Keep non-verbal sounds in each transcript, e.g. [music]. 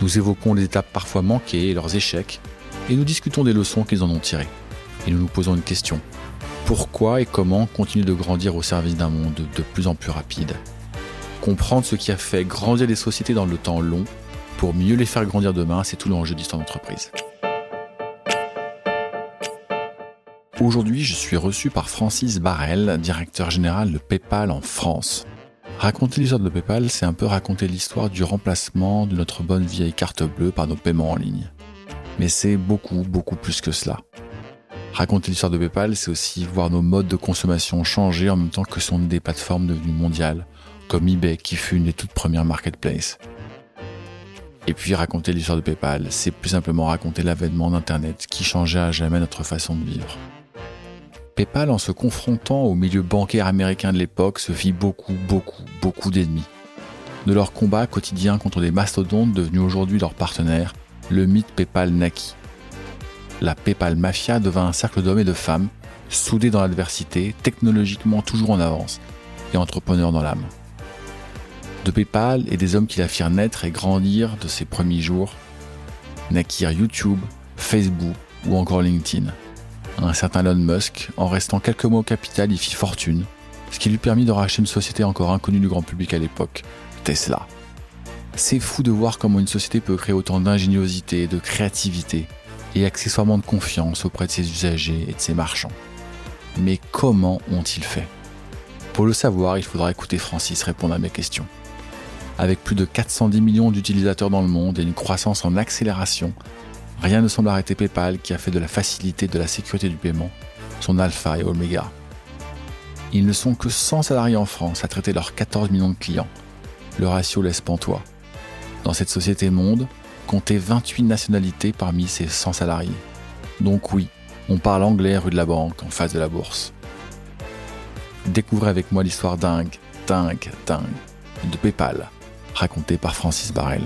nous évoquons les étapes parfois manquées et leurs échecs, et nous discutons des leçons qu'ils en ont tirées. Et nous nous posons une question. Pourquoi et comment continuer de grandir au service d'un monde de plus en plus rapide? Comprendre ce qui a fait grandir les sociétés dans le temps long pour mieux les faire grandir demain, c'est tout l'enjeu d'histoire d'entreprise. Aujourd'hui, je suis reçu par Francis Barrel, directeur général de PayPal en France. Raconter l'histoire de PayPal, c'est un peu raconter l'histoire du remplacement de notre bonne vieille carte bleue par nos paiements en ligne. Mais c'est beaucoup, beaucoup plus que cela. Raconter l'histoire de PayPal, c'est aussi voir nos modes de consommation changer en même temps que sont des plateformes devenues mondiales, comme eBay qui fut une des toutes premières marketplaces. Et puis raconter l'histoire de PayPal, c'est plus simplement raconter l'avènement d'Internet qui changeait à jamais notre façon de vivre. PayPal, en se confrontant au milieu bancaire américain de l'époque, se fit beaucoup, beaucoup, beaucoup d'ennemis. De leur combat quotidien contre des mastodontes devenus aujourd'hui leurs partenaires, le mythe PayPal naquit. La PayPal Mafia devint un cercle d'hommes et de femmes, soudés dans l'adversité, technologiquement toujours en avance, et entrepreneurs dans l'âme. De PayPal et des hommes qui la firent naître et grandir de ses premiers jours, naquirent YouTube, Facebook ou encore LinkedIn un certain Elon Musk, en restant quelques mois au capital, y fit fortune, ce qui lui permit de racheter une société encore inconnue du grand public à l'époque, Tesla. C'est fou de voir comment une société peut créer autant d'ingéniosité, de créativité et accessoirement de confiance auprès de ses usagers et de ses marchands. Mais comment ont-ils fait? Pour le savoir, il faudra écouter Francis répondre à mes questions. Avec plus de 410 millions d'utilisateurs dans le monde et une croissance en accélération, Rien ne semble arrêter PayPal qui a fait de la facilité et de la sécurité du paiement son alpha et oméga. Ils ne sont que 100 salariés en France à traiter leurs 14 millions de clients. Le ratio laisse pantois. Dans cette société monde, comptez 28 nationalités parmi ces 100 salariés. Donc oui, on parle anglais rue de la Banque en face de la bourse. Découvrez avec moi l'histoire dingue, dingue, dingue de PayPal, racontée par Francis Barrel.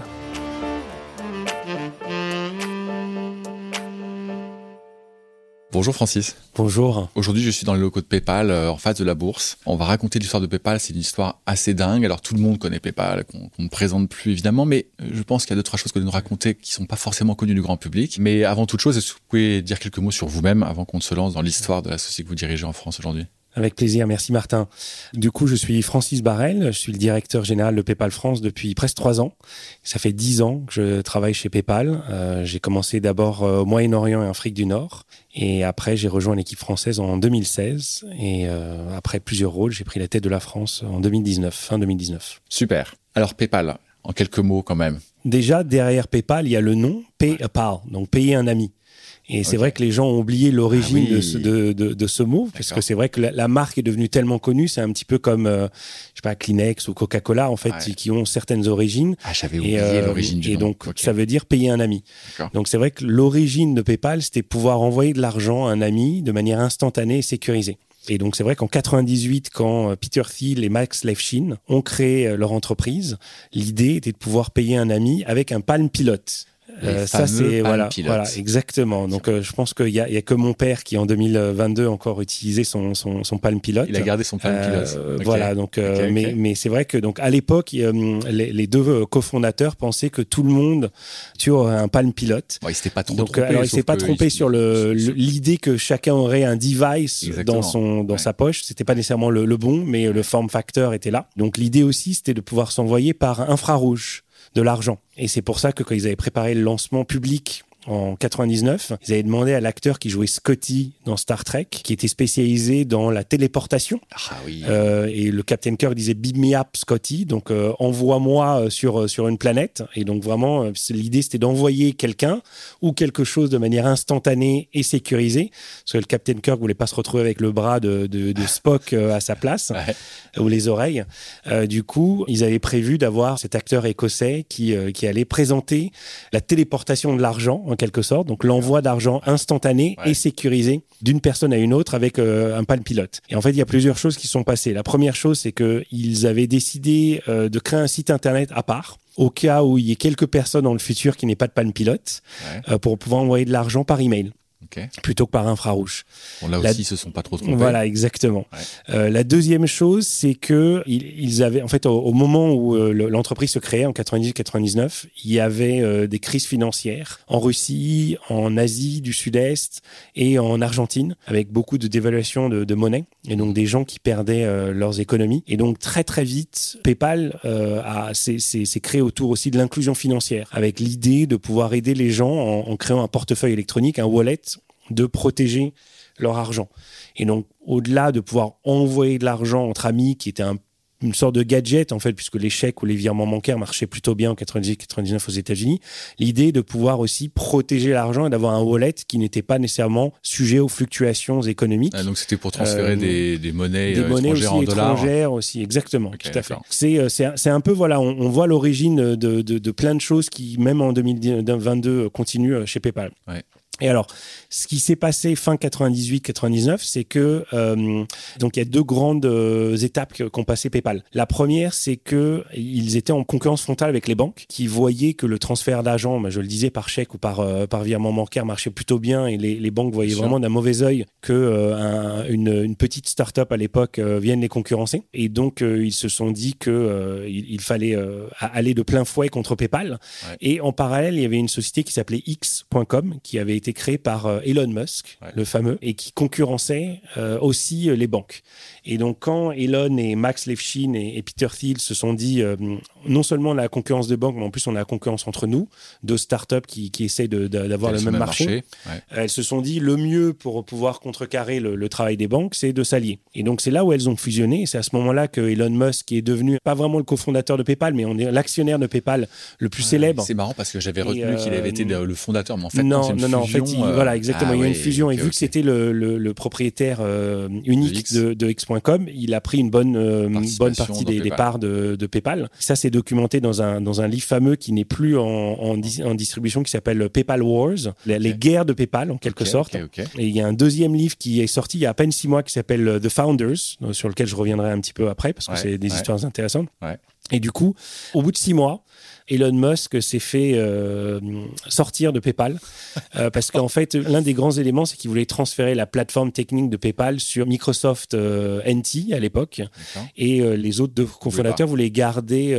Bonjour Francis. Bonjour. Aujourd'hui, je suis dans les locaux de PayPal, euh, en face de la bourse. On va raconter l'histoire de PayPal. C'est une histoire assez dingue. Alors, tout le monde connaît PayPal, qu'on ne présente plus évidemment, mais euh, je pense qu'il y a deux, trois choses que nous raconter qui sont pas forcément connues du grand public. Mais avant toute chose, est-ce que vous pouvez dire quelques mots sur vous-même avant qu'on se lance dans l'histoire de la société que vous dirigez en France aujourd'hui? Avec plaisir, merci Martin. Du coup, je suis Francis Barrel, je suis le directeur général de PayPal France depuis presque trois ans. Ça fait dix ans que je travaille chez PayPal. Euh, j'ai commencé d'abord euh, au Moyen-Orient et en Afrique du Nord, et après j'ai rejoint l'équipe française en 2016. Et euh, après plusieurs rôles, j'ai pris la tête de la France en 2019, fin 2019. Super. Alors PayPal, en quelques mots quand même. Déjà, derrière PayPal, il y a le nom PayPal, donc payer un ami. Et c'est vrai que les gens ont oublié l'origine ah de, ce, de, de, ce mot, parce que c'est vrai que la, marque est devenue tellement connue, c'est un petit peu comme, euh, je sais pas, Kleenex ou Coca-Cola, en fait, qui ont certaines origines. Ah, j'avais oublié euh, l'origine du Et donc, ça veut dire payer un ami. Donc, c'est vrai que l'origine de PayPal, c'était pouvoir envoyer de l'argent à un ami de manière instantanée et sécurisée. Et donc, c'est vrai qu'en 98, quand euh, Peter Thiel et Max Levchin ont créé leur entreprise, l'idée était de pouvoir payer un ami avec un Palm Pilot. Euh, ça c'est voilà, voilà exactement. Donc euh, je pense qu'il y, a, que mon père qui en 2022 encore utilisait son, son, son Palm Pilot. Il a gardé son Palm Pilot. Euh, voilà donc mais, mais c'est vrai que donc à l'époque les, les, deux cofondateurs pensaient que tout le monde tu aurait un Palm Pilot. Bon, il s'était pas donc, trompé. Alors il s'est pas trompé sur l'idée que chacun aurait un device dans son dans sa poche. C'était pas nécessairement le, le bon, mais le form factor était là. Donc l'idée aussi c'était de pouvoir s'envoyer par infrarouge de l'argent. Et c'est pour ça que quand ils avaient préparé le lancement public en 99. Ils avaient demandé à l'acteur qui jouait Scotty dans Star Trek, qui était spécialisé dans la téléportation. Ah oui. Euh, et le Captain Kirk disait Beam me up, Scotty. Donc, euh, envoie-moi sur, sur une planète. Et donc, vraiment, l'idée, c'était d'envoyer quelqu'un ou quelque chose de manière instantanée et sécurisée. Parce que le Captain Kirk voulait pas se retrouver avec le bras de, de, de [laughs] Spock à sa place ou les oreilles. du coup, ils avaient prévu d'avoir cet acteur écossais qui, qui allait présenter la téléportation de l'argent, en quelque sorte, donc l'envoi d'argent instantané et sécurisé d'une personne à une autre avec euh, un pan pilote. Et en fait, il y a plusieurs choses qui sont passées. La première chose, c'est qu'ils avaient décidé euh, de créer un site internet à part au cas où il y ait quelques personnes dans le futur qui n'aient pas de pan pilote euh, pour pouvoir envoyer de l'argent par email plutôt que par infrarouge. Bon, là aussi, ils se sont pas trop trompés. Voilà, exactement. Euh, la deuxième chose, c'est que ils, avaient, en fait, au, moment où euh, l'entreprise se créait en 98-99, il y avait euh, des crises financières en Russie, en Asie du Sud-Est et en Argentine, avec beaucoup de dévaluation de, monnaie et donc des gens qui perdaient leurs économies. Et donc très très vite, PayPal s'est créé autour aussi de l'inclusion financière, avec l'idée de pouvoir aider les gens en, en créant un portefeuille électronique, un wallet de protéger leur argent. Et donc, au-delà de pouvoir envoyer de l'argent entre amis, qui était une sorte de gadget, en fait, puisque les chèques ou les virements bancaires marchaient plutôt bien en 98-99 aux États-Unis, l'idée de pouvoir aussi protéger l'argent et d'avoir un wallet qui n'était pas nécessairement sujet aux fluctuations économiques. Ah, donc, c'était pour transférer euh, des, monnaies, des euh, monnaies étrangères aussi en dollars. étrangères aussi, exactement, tout à fait. C'est, c'est, un peu, voilà, on, voit l'origine de, de, plein de choses qui, même en 2022, continuent chez PayPal. Ouais. Et alors, ce qui s'est passé fin 98-99, c'est que euh, donc il y a deux grandes euh, étapes qu'ont passé PayPal. La première, c'est que ils étaient en concurrence frontale avec les banques, qui voyaient que le transfert d'argent, bah, je le disais par chèque ou par euh, par virement bancaire, marchait plutôt bien, et les, les banques voyaient vraiment d'un mauvais œil que un, une, une, petite start-up à l'époque vienne les concurrencer. Et donc ils se sont dit que il, fallait aller de plein fouet contre PayPal. Et en parallèle, il y avait une société qui s'appelait X.com, qui avait été créée par Elon Musk, le fameux, et qui concurrençait euh, aussi euh, les banques. Et donc, quand Elon et Max Levchin et, Peter Thiel se sont dit, euh, non seulement la concurrence des banques, mais en plus on a la concurrence entre nous, deux startups qui, qui essayent d'avoir le même marché, elles se sont dit, le mieux pour pouvoir contrecarrer le, travail des banques, c'est de s'allier. Et donc, c'est là où elles ont fusionné. C'est à ce moment-là que Elon Musk est devenu, pas vraiment le cofondateur de PayPal, mais on est l'actionnaire de PayPal le plus célèbre. C'est marrant parce que j'avais retenu qu'il avait été le fondateur, mais en fait, non, non, non, en fait, voilà, exactement. Ah il y a une fusion. et vu que c'était le, le, propriétaire euh, unique de, de Il a pris une bonne, euh, bonne partie des, des, parts de, de PayPal. Ça, c'est documenté dans un, dans un livre fameux qui n'est plus en, en, en, distribution, qui s'appelle PayPal Wars, les, guerres de PayPal, en quelque sorte. et il y a un deuxième livre qui est sorti il y a à peine six mois, qui s'appelle euh, The Founders, sur lequel je reviendrai un petit peu après, parce que c'est des histoires intéressantes. Et du coup, au bout de six mois, Elon Musk s'est fait euh, sortir de PayPal. Euh, parce qu'en fait, l'un des grands éléments, c'est qu'il voulait transférer la plateforme technique de PayPal sur Microsoft euh, NT à l'époque. Et les autres deux cofondateurs voulaient garder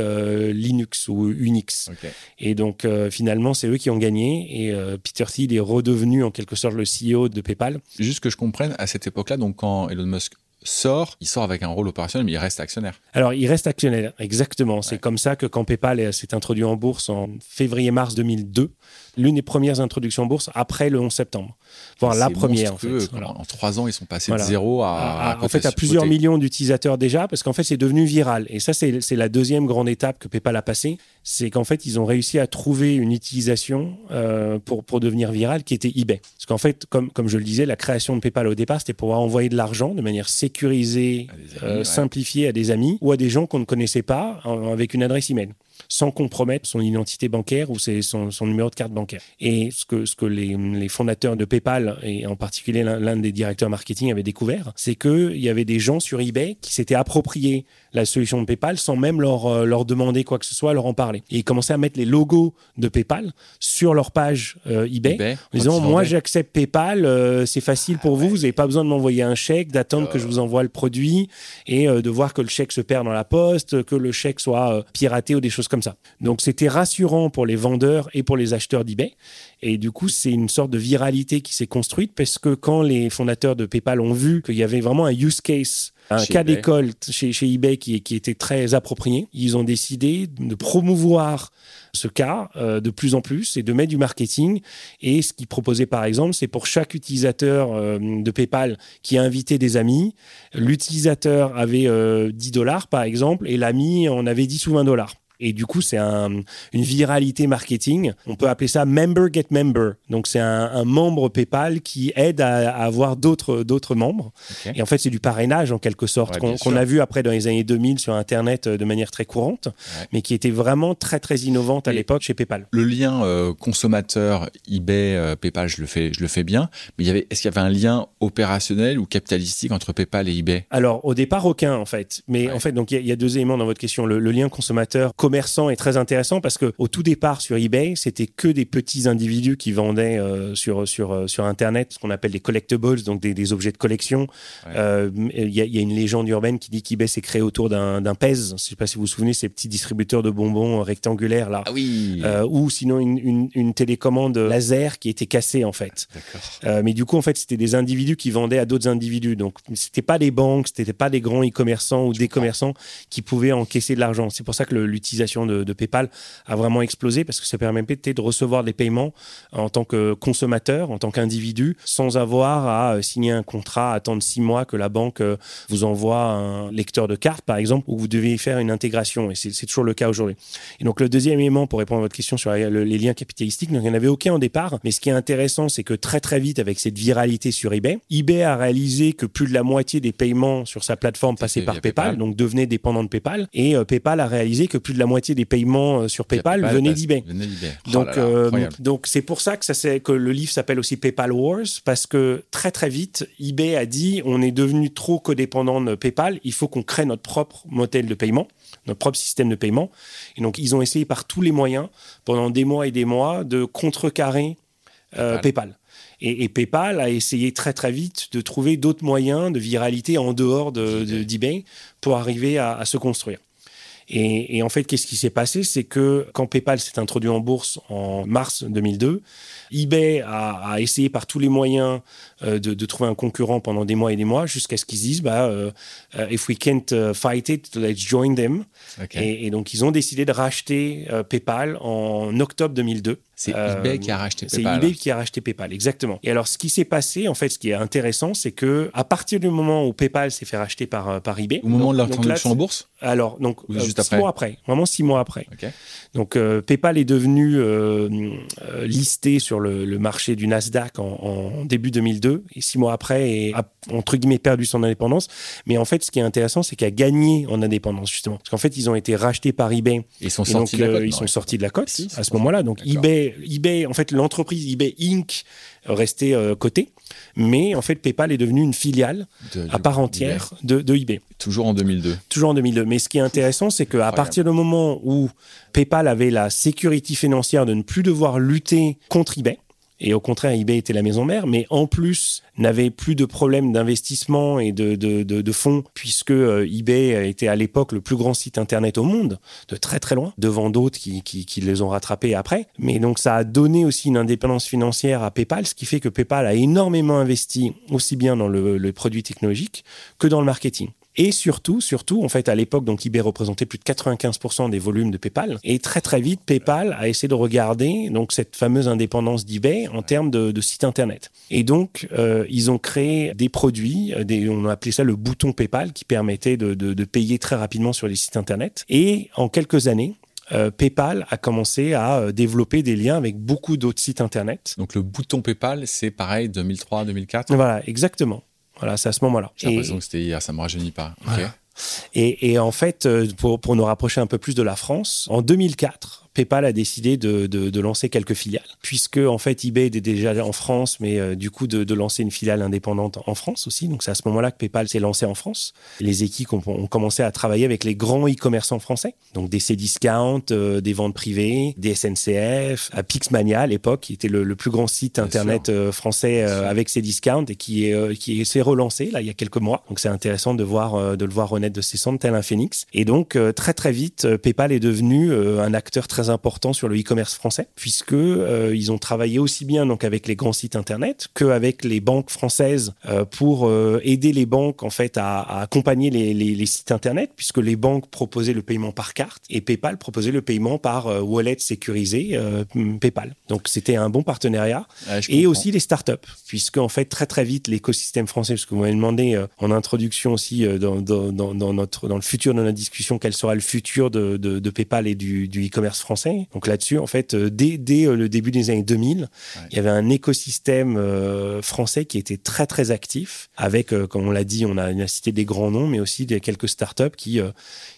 Linux ou Unix. Et donc, finalement, c'est eux qui ont gagné. Et Peter Thiel est redevenu en quelque sorte le CEO de PayPal. Juste que je comprenne, à cette époque-là, donc quand Elon Musk sort, il sort avec un rôle opérationnel, mais il reste actionnaire. Alors, il reste actionnaire, exactement. C'est comme ça que quand PayPal s'est introduit en bourse en février-mars 2002, l'une des premières introductions en bourse après le 11 septembre. Voire la première. En, fait. en, trois ans, ils sont passés de zéro à. en fait, à plusieurs millions d'utilisateurs déjà, parce qu'en fait, c'est devenu viral. Et ça, c'est la deuxième grande étape que PayPal a passée. C'est qu'en fait, ils ont réussi à trouver une utilisation euh, pour, pour devenir viral qui était eBay. Parce qu'en fait, comme, comme je le disais, la création de PayPal au départ, c'était pour envoyer de l'argent de manière sécurisée, euh, simplifiée à des amis ou à des gens qu'on ne connaissait pas avec une adresse email sans compromettre son identité bancaire ou son, numéro de carte bancaire. Et ce que, ce que les, les fondateurs de PayPal, et en particulier l'un des directeurs marketing, avaient découvert, c'est qu'il y avait des gens sur eBay qui s'étaient appropriés la solution de PayPal sans même leur, euh, leur demander quoi que ce soit, leur en parler. Et ils commençaient à mettre les logos de PayPal sur leur page euh, eBay, en disant Moi, j'accepte PayPal, euh, c'est facile pour ah vous, vous n'avez pas besoin de m'envoyer un chèque, d'attendre que je vous envoie le produit et de voir que le chèque se perd dans la poste, que le chèque soit piraté ou des choses comme ça. Donc, c'était rassurant pour les vendeurs et pour les acheteurs d'eBay. Et du coup, c'est une sorte de viralité qui s'est construite parce que quand les fondateurs de PayPal ont vu qu'il y avait vraiment un use case un cas d'école chez, chez, eBay qui, qui, était très approprié. Ils ont décidé de promouvoir ce cas euh, de plus en plus et de mettre du marketing. Et ce qu'ils proposaient par exemple, c'est pour chaque utilisateur euh, de PayPal qui a invité des amis, l'utilisateur avait 10 euh, dollars par exemple et l'ami en avait 10 ou 20 dollars. Et du coup, c'est un, une viralité marketing. On peut appeler ça member get member. Donc, c'est un, un, membre PayPal qui aide à, à avoir d'autres d'autres membres. Et en fait, c'est du parrainage en quelque sorte qu'on a vu après dans les années 2000 sur Internet euh, de manière très courante, mais qui était vraiment très très innovante à l'époque chez PayPal. Le lien euh, consommateur eBay euh, PayPal, je le fais je le fais bien. Mais il y avait est-ce qu'il y avait un lien opérationnel ou capitalistique entre PayPal et eBay? Alors au départ aucun en fait. Mais en fait donc il y, y, a deux éléments dans votre question. Le, le lien consommateur commerçant est très intéressant parce que au tout départ sur eBay, c'était que des petits individus qui vendaient euh, sur sur euh, sur internet ce qu'on appelle des collectibles, donc des, des objets de collection. Il ouais. euh, y, a, y, a une légende urbaine qui dit qu'eBay s'est créé autour d'un pèse. Je sais pas si vous vous souvenez ces petits distributeurs de bonbons rectangulaires là. Ah oui. Euh, ou sinon une, une, une, télécommande laser qui était cassée en fait. Euh, mais du coup en fait c'était des individus qui vendaient à d'autres individus. Donc c'était pas des banques, c'était pas des grands e-commerçants ou des commerçants qui pouvaient encaisser de l'argent. C'est pour ça que l'utilisation de de, PayPal a vraiment explosé parce que ça permettait de recevoir des paiements en tant que consommateur, en tant qu'individu, sans avoir à euh, signer un contrat, attendre six mois que la banque euh, vous envoie un lecteur de carte, par exemple, où vous devez faire une intégration. Et c'est toujours le cas aujourd'hui. Et donc, le deuxième élément, pour répondre à votre question sur les liens capitalistiques, il n'y en avait aucun au départ. Mais ce qui est intéressant, c'est que très, très vite, avec cette viralité sur eBay, eBay a réalisé que plus de la moitié des paiements sur sa plateforme passaient par PayPal, PayPal, donc devenaient dépendants de PayPal. Et euh, PayPal a réalisé que plus de la moitié des paiements euh, sur PayPal, PayPal venaient d'eBay. Oh donc, euh, donc c'est pour ça que, ça que le livre s'appelle aussi PayPal Wars, parce que très très vite, eBay a dit on est devenu trop codépendant de PayPal, il faut qu'on crée notre propre modèle de paiement notre propre système de paiement. Et donc, ils ont essayé par tous les moyens, pendant des mois et des mois, de contrecarrer euh, PayPal. PayPal. Et, et, PayPal a essayé très très vite de trouver d'autres moyens de viralité en dehors d'eBay de, pour arriver à, à se construire. Et, et, en fait, qu'est-ce qui s'est passé? C'est que quand PayPal s'est introduit en bourse en mars 2002, eBay a, a essayé par tous les moyens euh, de, de, trouver un concurrent pendant des mois et des mois jusqu'à ce qu'ils disent bah, euh, If we can't fight it, let's join them. Okay. Et, et, donc, ils ont décidé de racheter euh, PayPal en octobre 2002. C'est eBay qui a racheté PayPal. C'est eBay qui a racheté PayPal, exactement. Et alors, ce qui s'est passé, en fait, ce qui est intéressant, c'est que à partir du moment où PayPal s'est fait racheter par, par eBay. Au moment donc, de l'introduction en bourse Alors, donc, juste six après. mois après. Vraiment six mois après. Okay. Donc, euh, PayPal est devenu euh, listé sur le, le, marché du Nasdaq en, en, début 2002 et six mois après, et a, entre guillemets, perdu son indépendance. Mais en fait, ce qui est intéressant, c'est qu'il a gagné en indépendance, justement. Parce qu'en fait, ils ont été rachetés par eBay. Ils sont et sortis donc, de la. Ils sont sortis de la cote si, à ce moment-là. Donc, eBay, eBay, en fait, l'entreprise eBay Inc. restait euh, cotée. Mais en fait, PayPal est devenu une filiale de, à part entière de, de, eBay. Toujours en 2002. Toujours en 2002. Mais ce qui est intéressant, c'est qu'à partir du moment où PayPal avait la sécurité financière de ne plus devoir lutter contre eBay, et au contraire, eBay était la maison mère, mais en plus n'avait plus de problèmes d'investissement et de, fonds, puisque euh, eBay était à l'époque le plus grand site internet au monde, de très très loin, devant d'autres qui, les ont rattrapés après. Mais donc ça a donné aussi une indépendance financière à PayPal, ce qui fait que PayPal a énormément investi aussi bien dans le produit technologique que dans le marketing. Et surtout, surtout, en fait, à l'époque, donc eBay représentait plus de 95% des volumes de PayPal. Et très très vite, PayPal a essayé de regarder donc cette fameuse indépendance d'eBay en termes de, de site internet. Et donc, euh, ils ont créé des produits, des, on a appelé ça le bouton PayPal, qui permettait de, de, de payer très rapidement sur les sites internet. Et en quelques années, euh, PayPal a commencé à euh, développer des liens avec beaucoup d'autres sites internet. Donc le bouton PayPal, c'est pareil 2003-2004 Voilà, exactement. Voilà, c'est à ce moment-là. J'ai l'impression que c'était hier, ça ne me rajeunit pas. Okay. Voilà. Et, et, en fait, euh, pour, pour nous rapprocher un peu plus de la France, en 2004, PayPal a décidé de, de, de, lancer quelques filiales, puisque en fait eBay était déjà en France, mais euh, du coup de, de, lancer une filiale indépendante en France aussi. Donc c'est à ce moment-là que PayPal s'est lancé en France. Les équipes ont, ont, commencé à travailler avec les grands e-commerçants français, donc des Cdiscount, euh, des ventes privées, des SNCF, à Pixmania à l'époque, qui était le, le, plus grand site internet euh, français avec Cdiscount et qui est qui s'est relancé là il y a quelques mois. Donc c'est intéressant de voir de le voir renaître de ses cendres tel un phénix. Et donc très très vite, PayPal est devenu un acteur très très important sur le e-commerce français, puisque euh, ils ont travaillé aussi bien donc avec les grands sites internet qu'avec les banques françaises euh, pour euh, aider les banques en fait à, à accompagner les, les, les, sites internet, puisque les banques proposaient le paiement par carte et PayPal proposait le paiement par wallet sécurisé PayPal. Donc c'était un bon partenariat et aussi les startups, puisque en fait très très vite l'écosystème français, parce que vous m'avez demandé en introduction aussi dans, dans, dans, notre dans le futur de notre discussion quel sera le futur de, de, de PayPal et du, du e-commerce français. Donc là-dessus, en fait, euh, dès, dès, euh, le début des années 2000, il y avait un écosystème euh, français qui était très très actif, avec, comme on l'a dit, on a, on a, cité des grands noms, mais aussi des quelques startups qui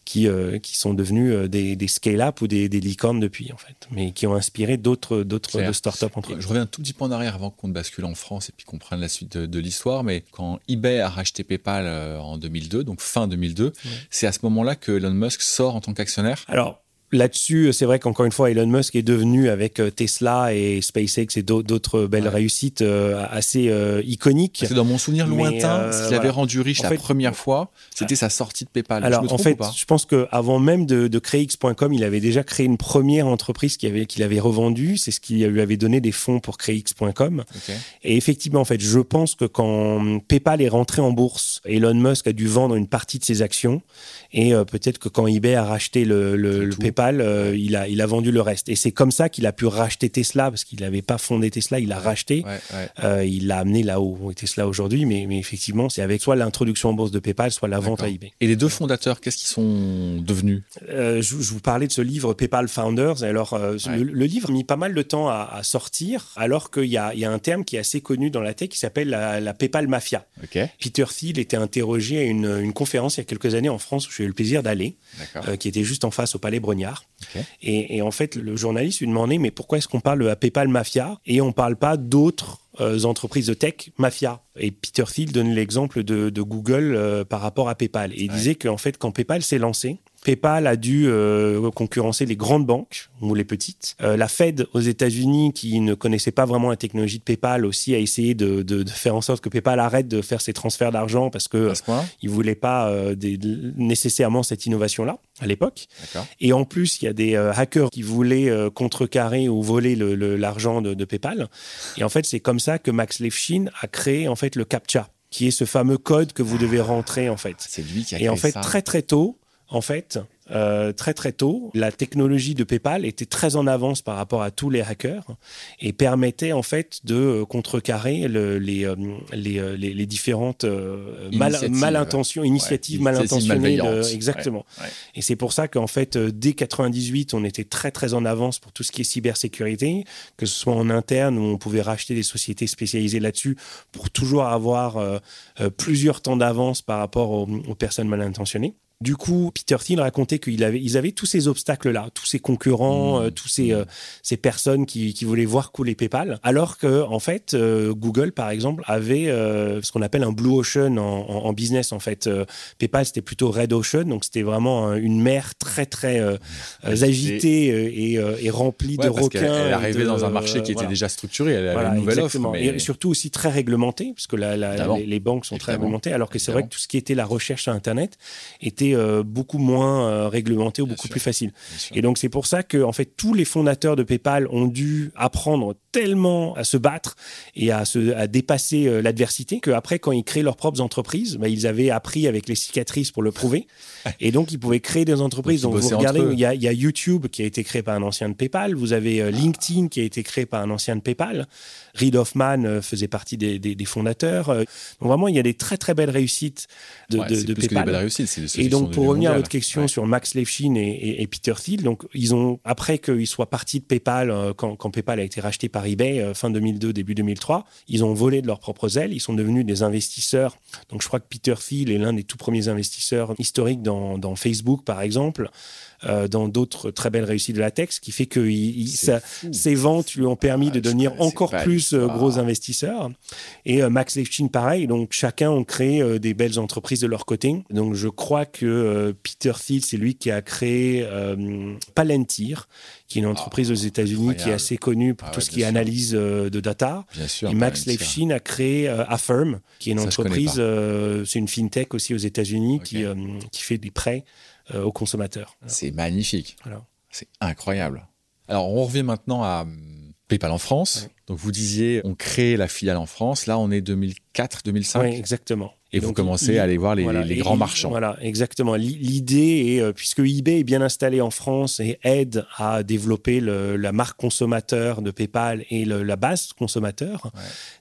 qui, qui sont devenus des, des scale-up ou des, des, licornes depuis, en fait, mais qui ont inspiré d'autres startups entre Je reviens un tout petit peu en arrière avant qu'on bascule en France et puis qu'on prenne la suite de, de l'histoire, mais quand eBay a racheté PayPal en 2002, donc fin 2002, c'est à ce moment-là que Elon Musk sort en tant qu'actionnaire? Alors Là-dessus, c'est vrai qu'encore une fois, Elon Musk est devenu avec euh, Tesla et SpaceX et d'autres belles réussites euh, assez euh, iconiques. C'est dans mon souvenir lointain, ce qu'il avait rendu riche la première fois, c'était sa sortie de PayPal. Alors, en fait, je pense qu'avant même de, de, créer X.com, il avait déjà créé une première entreprise qu'il avait, qu'il avait revendue. C'est ce qui lui avait donné des fonds pour créer X.com. Et effectivement, en fait, je pense que quand PayPal est rentré en bourse, Elon Musk a dû vendre une partie de ses actions. Et peut-être que quand eBay a racheté le, le, le PayPal, euh, il, a, il a vendu le reste. Et c'est comme ça qu'il a pu racheter Tesla, parce qu'il n'avait pas fondé Tesla, il a racheté. Euh, il l'a amené là où est Tesla aujourd'hui, mais, mais effectivement, c'est avec soit l'introduction en bourse de PayPal, soit la vente à eBay. Et les deux fondateurs, qu'est-ce qu'ils sont devenus? Euh, je, vous parlais de ce livre PayPal Founders. Alors, le, livre a mis pas mal de temps à, sortir, alors qu'il y a, y a un terme qui est assez connu dans la tech qui s'appelle la, PayPal Mafia. Peter Thiel était interrogé à une, une, conférence il y a quelques années en France où j'ai eu le plaisir d'aller, qui était juste en face au Palais Et, en fait, le journaliste lui demandait mais pourquoi est-ce qu'on parle à PayPal Mafia et on ne parle pas d'autres euh, entreprises de tech mafia? Et Peter Thiel donne l'exemple de, Google euh, par rapport à PayPal. Et il disait qu'en fait, quand PayPal s'est lancé, PayPal a dû euh, concurrencer les grandes banques ou les petites. Euh, la Fed aux États-Unis, qui ne connaissait pas vraiment la technologie de PayPal, aussi a essayé de, de, de faire en sorte que PayPal arrête de faire ses transferts d'argent parce que il voulait pas euh, des, nécessairement cette innovation-là à l'époque. Et en plus, il y a des hackers qui voulaient contrecarrer ou voler l'argent de, de, PayPal. Et en fait, c'est comme ça que Max Levchin a créé en fait le CAPTCHA qui est ce fameux code que vous devez rentrer en fait. C'est lui qui a créé Et en fait, très très tôt, en fait, euh, très très tôt, la technologie de PayPal était très en avance par rapport à tous les hackers et permettait en fait de euh, contrecarrer le, les, euh, les, les, différentes mal, intentions, initiatives mal intentionnées. exactement. Et c'est pour ça qu'en fait, dès 98, on était très très en avance pour tout ce qui est cybersécurité, que ce soit en interne où on pouvait racheter des sociétés spécialisées là-dessus pour toujours avoir plusieurs temps d'avance par rapport aux personnes mal intentionnées. Du coup, Peter Thiel racontait qu'ils avaient, ils avaient tous ces obstacles-là, tous ces concurrents, mmh. euh, tous ces, euh, ces personnes qui, qui, voulaient voir couler PayPal, alors que en fait, euh, Google, par exemple, avait ce qu'on appelle un blue ocean en, en, business. En fait, PayPal c'était plutôt red ocean, donc c'était vraiment une mer très très agitée et, et, remplie de requins. Elle arrivait dans un marché qui était déjà structuré, elle avait une nouvelle offre, mais... et surtout aussi très réglementé, parce que la, les, banques sont très réglementées, alors que c'est vrai que tout ce qui était la recherche sur Internet était euh, beaucoup moins euh, réglementé ou beaucoup plus facile. Et donc c'est pour ça que en fait tous les fondateurs de PayPal ont dû apprendre tellement à se battre et à, se, à dépasser euh, l'adversité qu'après quand ils créent leurs propres entreprises, bah, ils avaient appris avec les cicatrices pour le prouver. [laughs] et donc ils pouvaient créer des entreprises. Donc, vous regardez, il y, a, il y, a, YouTube qui a été créé par un ancien de PayPal, vous avez LinkedIn qui a été créé par un ancien de PayPal. Reid Hoffman faisait partie des, des, fondateurs. Donc vraiment, il y a des très très belles réussites de, de, de PayPal. Des belles réussites, et donc pour revenir à votre question sur Max Levchin et, Peter Thiel, donc ils ont après qu'ils soient partis de PayPal euh, quand, PayPal a été racheté par eBay euh, fin 2002 début 2003, ils ont volé de leurs propres ailes, ils sont devenus des investisseurs. Donc je crois que Peter Thiel est l'un des tout premiers investisseurs historiques dans, dans Facebook par exemple. Euh, dans d'autres très belles réussites de la tech, ce qui fait que ses ventes lui ont permis de devenir encore plus euh, gros investisseurs. Et euh, Max Levchin, pareil. Donc, chacun ont créé des belles entreprises de leur côté. Donc, je crois que Peter Thiel, c'est lui qui a créé Palantir, qui est une entreprise aux États-Unis qui est assez connue pour ah tout ce qui est analyse de data. et Max Levchin a créé Affirm, qui est une entreprise, c'est une fintech aussi aux États-Unis qui, qui fait des prêts aux consommateurs. C'est magnifique. C'est incroyable. Alors, on revient maintenant à hum, PayPal en France. Donc, vous disiez, on crée la filiale en France. Là, on est 2004, 2005. Oui, exactement. Et vous commencez à aller voir les, grands marchands. Voilà, exactement. L'idée est, euh, puisque eBay est bien installé en France et aide à développer la marque consommateur de PayPal et la base consommateur,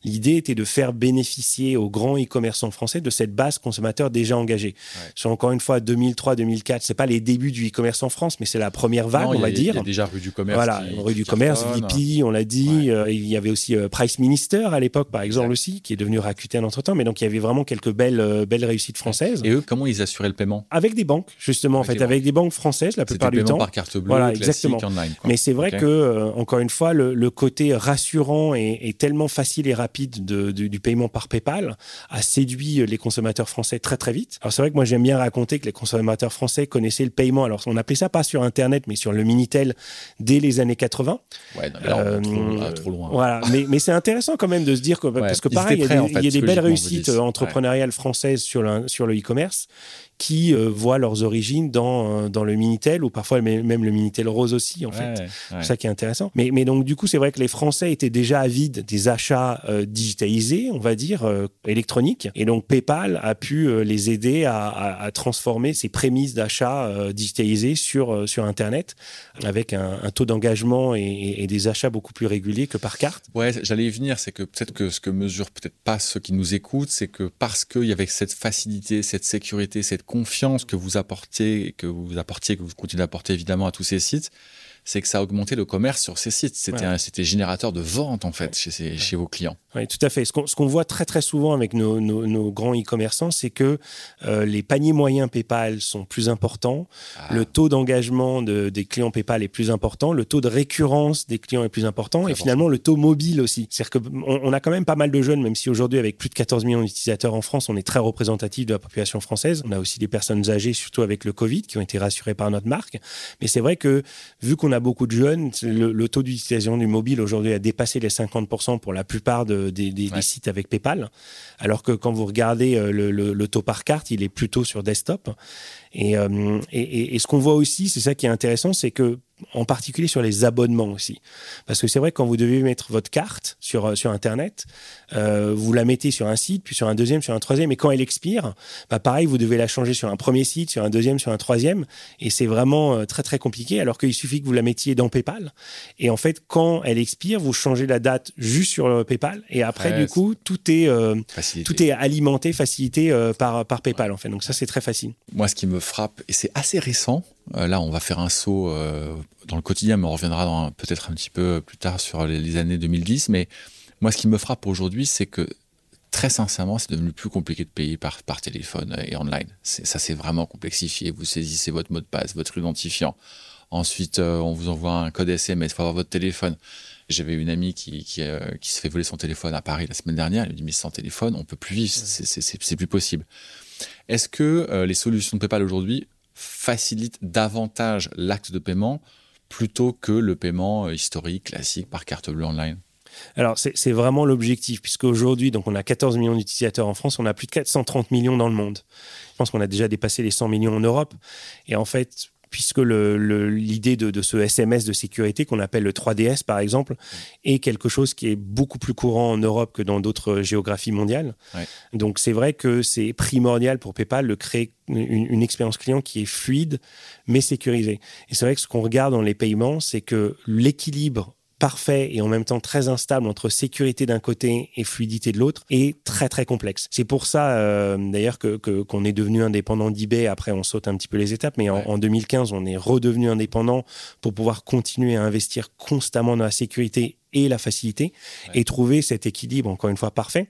l'idée était de faire bénéficier aux grands e-commerçants français de cette base consommateur déjà engagée. Sur encore une fois 2003-2004, c'est pas les débuts du e-commerce en France, mais c'est la première vague, on va dire. Il y a déjà rue du commerce. Voilà, rue du commerce, VP, on l'a dit. Euh, il y avait aussi euh, Price Minister à l'époque, par exemple aussi, qui est devenu Rakuten entre temps. Mais donc il y avait vraiment quelques belle, euh, belle réussite française. Et eux, comment ils assuraient le paiement? Avec des banques, justement, en fait, avec des banques françaises la plupart du temps. par carte bleue, voilà, exactement. Online, Mais c'est vrai que, euh, encore une fois, le, côté rassurant et, tellement facile et rapide de, du paiement par PayPal a séduit les consommateurs français très très vite. Alors c'est vrai que moi j'aime bien raconter que les consommateurs français connaissaient le paiement. Alors on appelait ça pas sur Internet, mais sur le Minitel dès les années 80. Ouais, non, mais là, on trop, trop, loin. Voilà, [laughs] mais, mais c'est intéressant quand même de se dire que parce que pareil, il y a des, y a des belles réussites entrepreneuriales françaises sur le, sur le e-commerce qui euh, voient leurs origines dans, euh, dans le Minitel ou parfois même le Minitel rose aussi, en fait. C'est ça qui est intéressant. Mais, mais donc, du coup, c'est vrai que les Français étaient déjà avides des achats euh, digitalisés, on va dire, électroniques. Et donc, PayPal a pu les aider à, à, transformer ces prémices d'achat digitalisés sur, sur Internet avec un, taux d'engagement et, et, des achats beaucoup plus réguliers que par carte. Ouais, j'allais y venir. C'est que peut-être que ce que mesurent peut-être pas ceux qui nous écoutent, c'est que parce qu'il y avait cette facilité, cette sécurité, cette confiance que vous apportiez, que vous apportiez, que vous continuez d'apporter évidemment à tous ces sites, c'est que ça a augmenté le commerce sur ces sites. C'était c'était générateur de vente en fait chez, chez vos clients. Oui, tout à fait. Ce qu'on voit très très souvent avec nos, nos, grands e-commerçants, c'est que euh, les paniers moyens PayPal sont plus importants, ah. le taux d'engagement de, des clients PayPal est plus important, le taux de récurrence des clients est plus important, et finalement le taux mobile aussi. C'est-à-dire qu'on on a quand même pas mal de jeunes, même si aujourd'hui avec plus de 14 millions d'utilisateurs en France, on est très représentatif de la population française. On a aussi des personnes âgées, surtout avec le Covid, qui ont été rassurées par notre marque. Mais c'est vrai que vu qu'on a beaucoup de jeunes. Le, taux d'utilisation du mobile aujourd'hui a dépassé les 50% pour la plupart des, sites avec PayPal, alors que quand vous regardez euh, le, taux par carte, il est plutôt sur desktop. Euh, et, et, ce qu'on voit aussi, c'est ça qui est intéressant, c'est que en particulier sur les abonnements aussi. Parce que c'est vrai que quand vous devez mettre votre carte sur, euh, sur Internet, euh, vous la mettez sur un site, puis sur un deuxième, sur un troisième, et quand elle expire, bah pareil, vous devez la changer sur un premier site, sur un deuxième, sur un troisième, et c'est vraiment très très compliqué, alors qu'il suffit que vous la mettiez dans PayPal. Et en fait, quand elle expire, vous changez la date juste sur PayPal, et après, du coup, tout est, tout est alimenté, facilité par, par PayPal, en fait. Donc ça, c'est très facile. Moi, ce qui me frappe, et c'est assez récent, euh, là on va faire un saut euh, dans le quotidien, mais on reviendra peut-être un petit peu plus tard sur les, années 2010, mais moi ce qui me frappe aujourd'hui, c'est que très sincèrement, c'est devenu plus compliqué de payer par, par téléphone et online. Ça s'est vraiment complexifié. Vous saisissez votre mot de passe, votre identifiant. Ensuite, euh, on vous envoie un code SMS, il faut avoir votre téléphone. J'avais une amie qui, qui, qui se fait voler son téléphone à Paris la semaine dernière. Elle me dit, mais sans téléphone, on peut plus vivre, c'est plus possible. Est-ce que euh, les solutions de PayPal aujourd'hui facilitent davantage l'acte de paiement plutôt que le paiement euh, historique, classique, par carte bleue online alors, c'est vraiment l'objectif, puisque aujourd'hui, donc on a 14 millions d'utilisateurs en France, on a plus de 430 millions dans le monde. Je pense qu'on a déjà dépassé les 100 millions en Europe. Et en fait, puisque l'idée de, ce SMS de sécurité qu'on appelle le 3DS par exemple est quelque chose qui est beaucoup plus courant en Europe que dans d'autres géographies mondiales. Donc c'est vrai que c'est primordial pour PayPal de créer une, une, expérience client qui est fluide mais sécurisée. Et c'est vrai que ce qu'on regarde dans les paiements, c'est que l'équilibre parfait et en même temps très instable entre sécurité d'un côté et fluidité de l'autre est très très complexe. C'est pour ça euh, d'ailleurs que qu'on est devenu indépendant d'eBay. Après, on saute un petit peu les étapes, mais en, 2015, on est redevenu indépendant pour pouvoir continuer à investir constamment dans la sécurité et la facilité et trouver cet équilibre encore une fois parfait.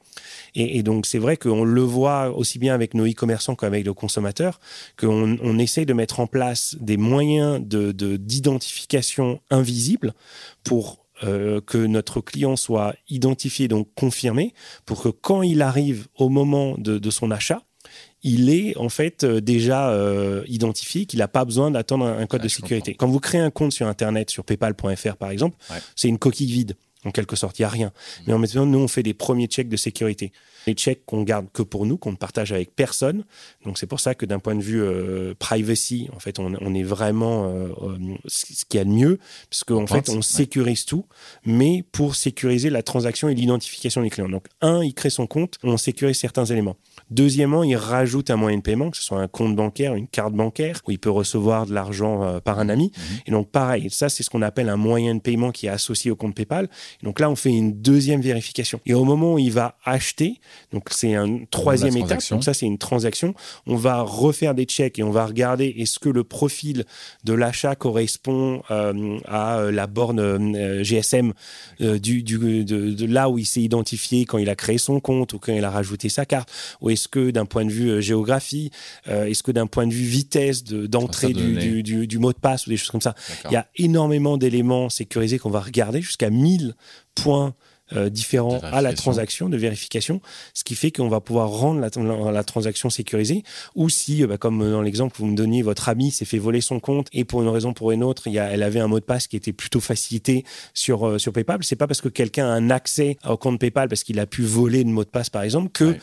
Et, donc c'est vrai qu'on le voit aussi bien avec nos e-commerçants qu'avec nos consommateurs, qu'on on essaye de mettre en place des moyens de d'identification invisibles pour euh, que notre client soit identifié, donc confirmé, pour que quand il arrive au moment de, son achat, il est en fait euh, déjà euh, identifié, qu'il n'a pas besoin d'attendre un, code de sécurité. Quand vous créez un compte sur Internet, sur paypal.fr par exemple, c'est une coquille vide. en quelque sorte, il n'y a rien. Mais en maintenant, nous, on fait des premiers checks de sécurité. Les checks qu'on garde que pour nous, qu'on ne partage avec personne. Donc, c'est pour ça que d'un point de vue euh, privacy, en fait, on, est vraiment euh, ce qu'il y a de mieux, parce qu'en fait, on sécurise tout, mais pour sécuriser la transaction et l'identification des clients. Donc, un, il crée son compte, on sécurise certains éléments. Deuxièmement, il rajoute un moyen de paiement, que ce soit un compte bancaire, une carte bancaire, où il peut recevoir de l'argent par un ami. Mhm. Et donc, pareil, ça, c'est ce qu'on appelle un moyen de paiement qui est associé au compte PayPal. donc là, on fait une deuxième vérification. Et au moment où il va acheter, donc c'est une troisième étape, donc ça, c'est une transaction, on va refaire des checks et on va regarder est-ce que le profil de l'achat correspond euh, à euh, la borne euh, GSM du, de, de, là où il s'est identifié quand il a créé son compte ou quand il a rajouté sa carte, ou est-ce que d'un point de vue géographie, est-ce que d'un point de vue vitesse d'entrée du, du, du, mot de passe ou des choses comme ça, il y a énormément d'éléments sécurisés qu'on va regarder jusqu'à 1000 points euh, différents à la transaction de vérification, ce qui fait qu'on va pouvoir rendre la, transaction sécurisée. Ou si, euh, bah, comme dans l'exemple que vous me donniez, votre ami s'est fait voler son compte et pour une raison ou pour une autre, il y a, elle avait un mot de passe qui était plutôt facilité sur, euh, sur PayPal. C'est pas parce que quelqu'un a un accès au compte PayPal parce qu'il a pu voler le mot de passe, par exemple, que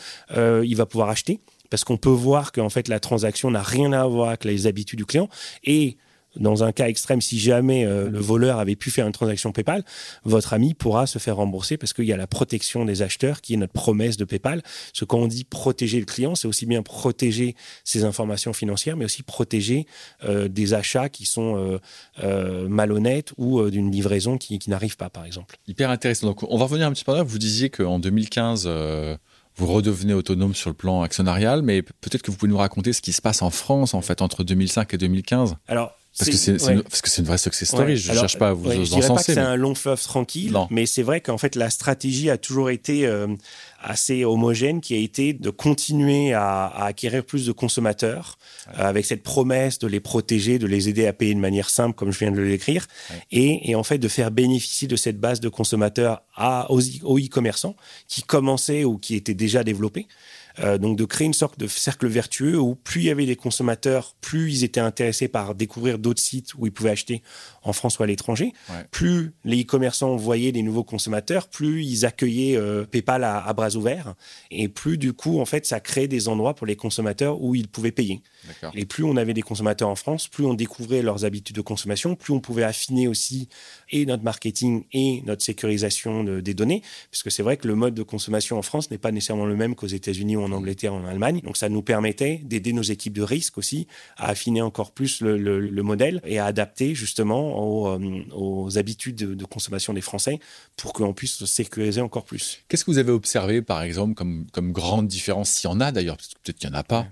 il va pouvoir acheter parce qu'on peut voir qu'en fait la transaction n'a rien à voir avec les habitudes du client et dans un cas extrême, si jamais euh, le voleur avait pu faire une transaction PayPal, votre ami pourra se faire rembourser parce qu'il y a la protection des acheteurs qui est notre promesse de PayPal. Ce qu'on dit protéger le client, c'est aussi bien protéger ses informations financières, mais aussi protéger euh, des achats qui sont euh, malhonnêtes ou d'une livraison qui, n'arrive pas, par exemple. Hyper intéressant. Donc, on va revenir un petit peu là. Vous disiez qu'en 2015, vous redevenez autonome sur le plan actionnarial, mais peut-être que vous pouvez nous raconter ce qui se passe en France, en fait, entre 2005 et 2015. Alors, parce que c'est une, une vraie success story. Je ne cherche pas à vous ouais, Je dirais pas que c'est un long fleuve tranquille, mais c'est vrai qu'en fait la stratégie a toujours été euh, assez homogène, qui a été de continuer à, acquérir plus de consommateurs euh, avec cette promesse de les protéger, de les aider à payer de manière simple, comme je viens de le décrire, et, en fait de faire bénéficier de cette base de consommateurs à, aux e-commerçants qui commençaient ou qui étaient déjà développés. Euh, donc de créer une sorte de cercle vertueux où plus il y avait des consommateurs, plus ils étaient intéressés par découvrir d'autres sites où ils pouvaient acheter en France ou à l'étranger. Plus les e-commerçants voyaient des nouveaux consommateurs, plus ils accueillaient euh, PayPal à, bras ouverts et plus du coup en fait ça créait des endroits pour les consommateurs où ils pouvaient payer. Et plus on avait des consommateurs en France, plus on découvrait leurs habitudes de consommation, plus on pouvait affiner aussi et notre marketing et notre sécurisation des données, puisque c'est vrai que le mode de consommation en France n'est pas nécessairement le même qu'aux États-Unis ou en Angleterre ou en Allemagne. Donc ça nous permettait d'aider nos équipes de risque aussi à affiner encore plus le, modèle et à adapter justement euh, aux, habitudes de, consommation des Français pour qu'on puisse se sécuriser encore plus. Qu'est-ce que vous avez observé par exemple comme, comme grande différence, s'il y en a d'ailleurs, peut-être qu'il n'y en a pas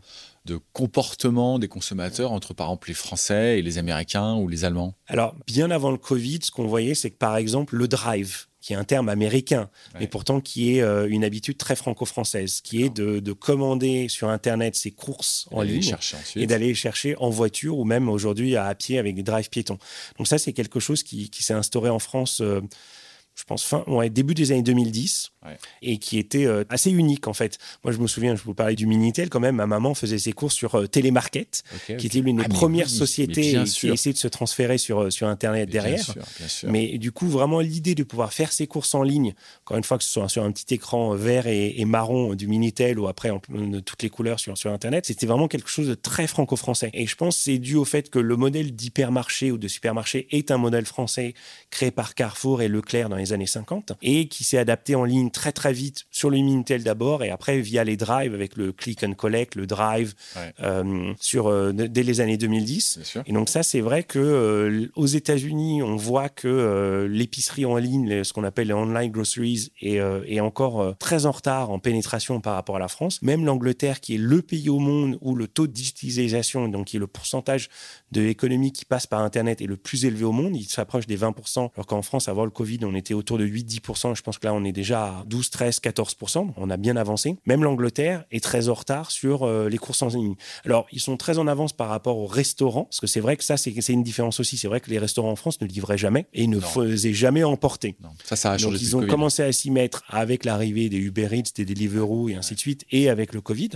de comportement des consommateurs entre par exemple les Français et les Américains ou les Allemands? Alors, bien avant le Covid, ce qu'on voyait, c'est que par exemple, le drive, qui est un terme américain, mais pourtant qui est euh, une habitude très franco-française, qui est de, commander sur Internet ses courses en ligne et d'aller les chercher en voiture ou même aujourd'hui à, pied avec des drives piétons. Donc ça, c'est quelque chose qui, s'est instauré en France. Euh, je pense, fin, ouais, début des années 2010, et qui était euh, assez unique en fait. Moi, je me souviens, je vous parlais du Minitel quand même. Ma maman faisait ses courses sur euh, Télémarket, qui était l'une des ah, premières sociétés qui essayait de se transférer sur, euh, sur Internet derrière. Mais du coup, vraiment l'idée de pouvoir faire ses courses en ligne, encore une fois que ce soit sur un petit écran vert et, marron du Minitel ou après en, toutes les couleurs sur, sur Internet, c'était vraiment quelque chose de très franco-français. Et je pense que c'est dû au fait que le modèle d'hypermarché ou de supermarché est un modèle français créé par Carrefour et Leclerc dans les années 50 et qui s'est adapté en ligne très très vite sur le Minitel d'abord et après via les drives avec le click and collect, le drive euh, sur euh, dès les années 2010. Et donc ça c'est vrai que euh, aux États-Unis on voit que l'épicerie en ligne, ce qu'on appelle les online groceries, est, est encore très en retard en pénétration par rapport à la France. Même l'Angleterre qui est le pays au monde où le taux de digitalisation, donc qui est le pourcentage de l'économie qui passe par Internet est le plus élevé au monde, il s'approche des 20%, alors qu'en France avant le Covid on était autour de 8-10%. Je pense que là on est déjà à 12, 13, 14 On a bien avancé. Même l'Angleterre est très en retard sur euh, les courses en ligne. Alors, ils sont très en avance par rapport aux restaurants, parce que c'est vrai que ça, c'est une différence aussi. C'est vrai que les restaurants en France ne livraient jamais et ne faisaient jamais emporter. Ça, ça a changé. Donc, ils ont commencé à s'y mettre avec l'arrivée des Uber Eats, des Deliveroo et ainsi de suite, et avec le Covid.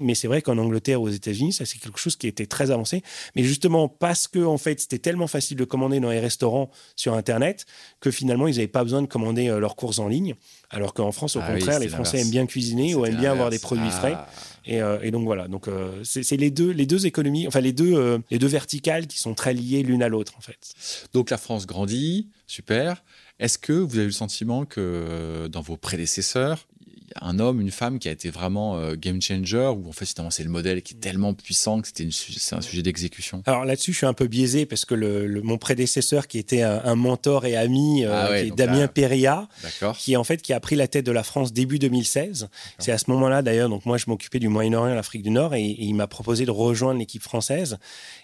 Mais c'est vrai qu'en Angleterre, aux États-Unis, ça, c'est quelque chose qui était très avancé. Mais justement, parce que, en fait, c'était tellement facile de commander dans les restaurants sur Internet que finalement, ils n'avaient pas besoin de commander euh, leurs courses en ligne. Alors qu'en France, au ah contraire, les Français aiment bien cuisiner ou aiment bien avoir des produits frais. Ah. Euh, et, donc voilà, donc euh, c'est les deux, les deux économies, enfin les deux, les deux verticales qui sont très liées l'une à l'autre en fait. Donc la France grandit, super. Est-ce que vous avez eu le sentiment que dans vos prédécesseurs, un homme, une femme qui a été vraiment euh, game changer ou en fait c'est le modèle qui est tellement puissant que c'était c'est un sujet d'exécution Alors là-dessus, je suis un peu biaisé parce que le, mon prédécesseur qui était un, mentor et ami, euh, ah qui est Damien Perria, qui en fait qui a pris la tête de la France début 2016. C'est à ce moment-là d'ailleurs, donc moi je m'occupais du Moyen-Orient, l'Afrique du Nord et, il m'a proposé de rejoindre l'équipe française.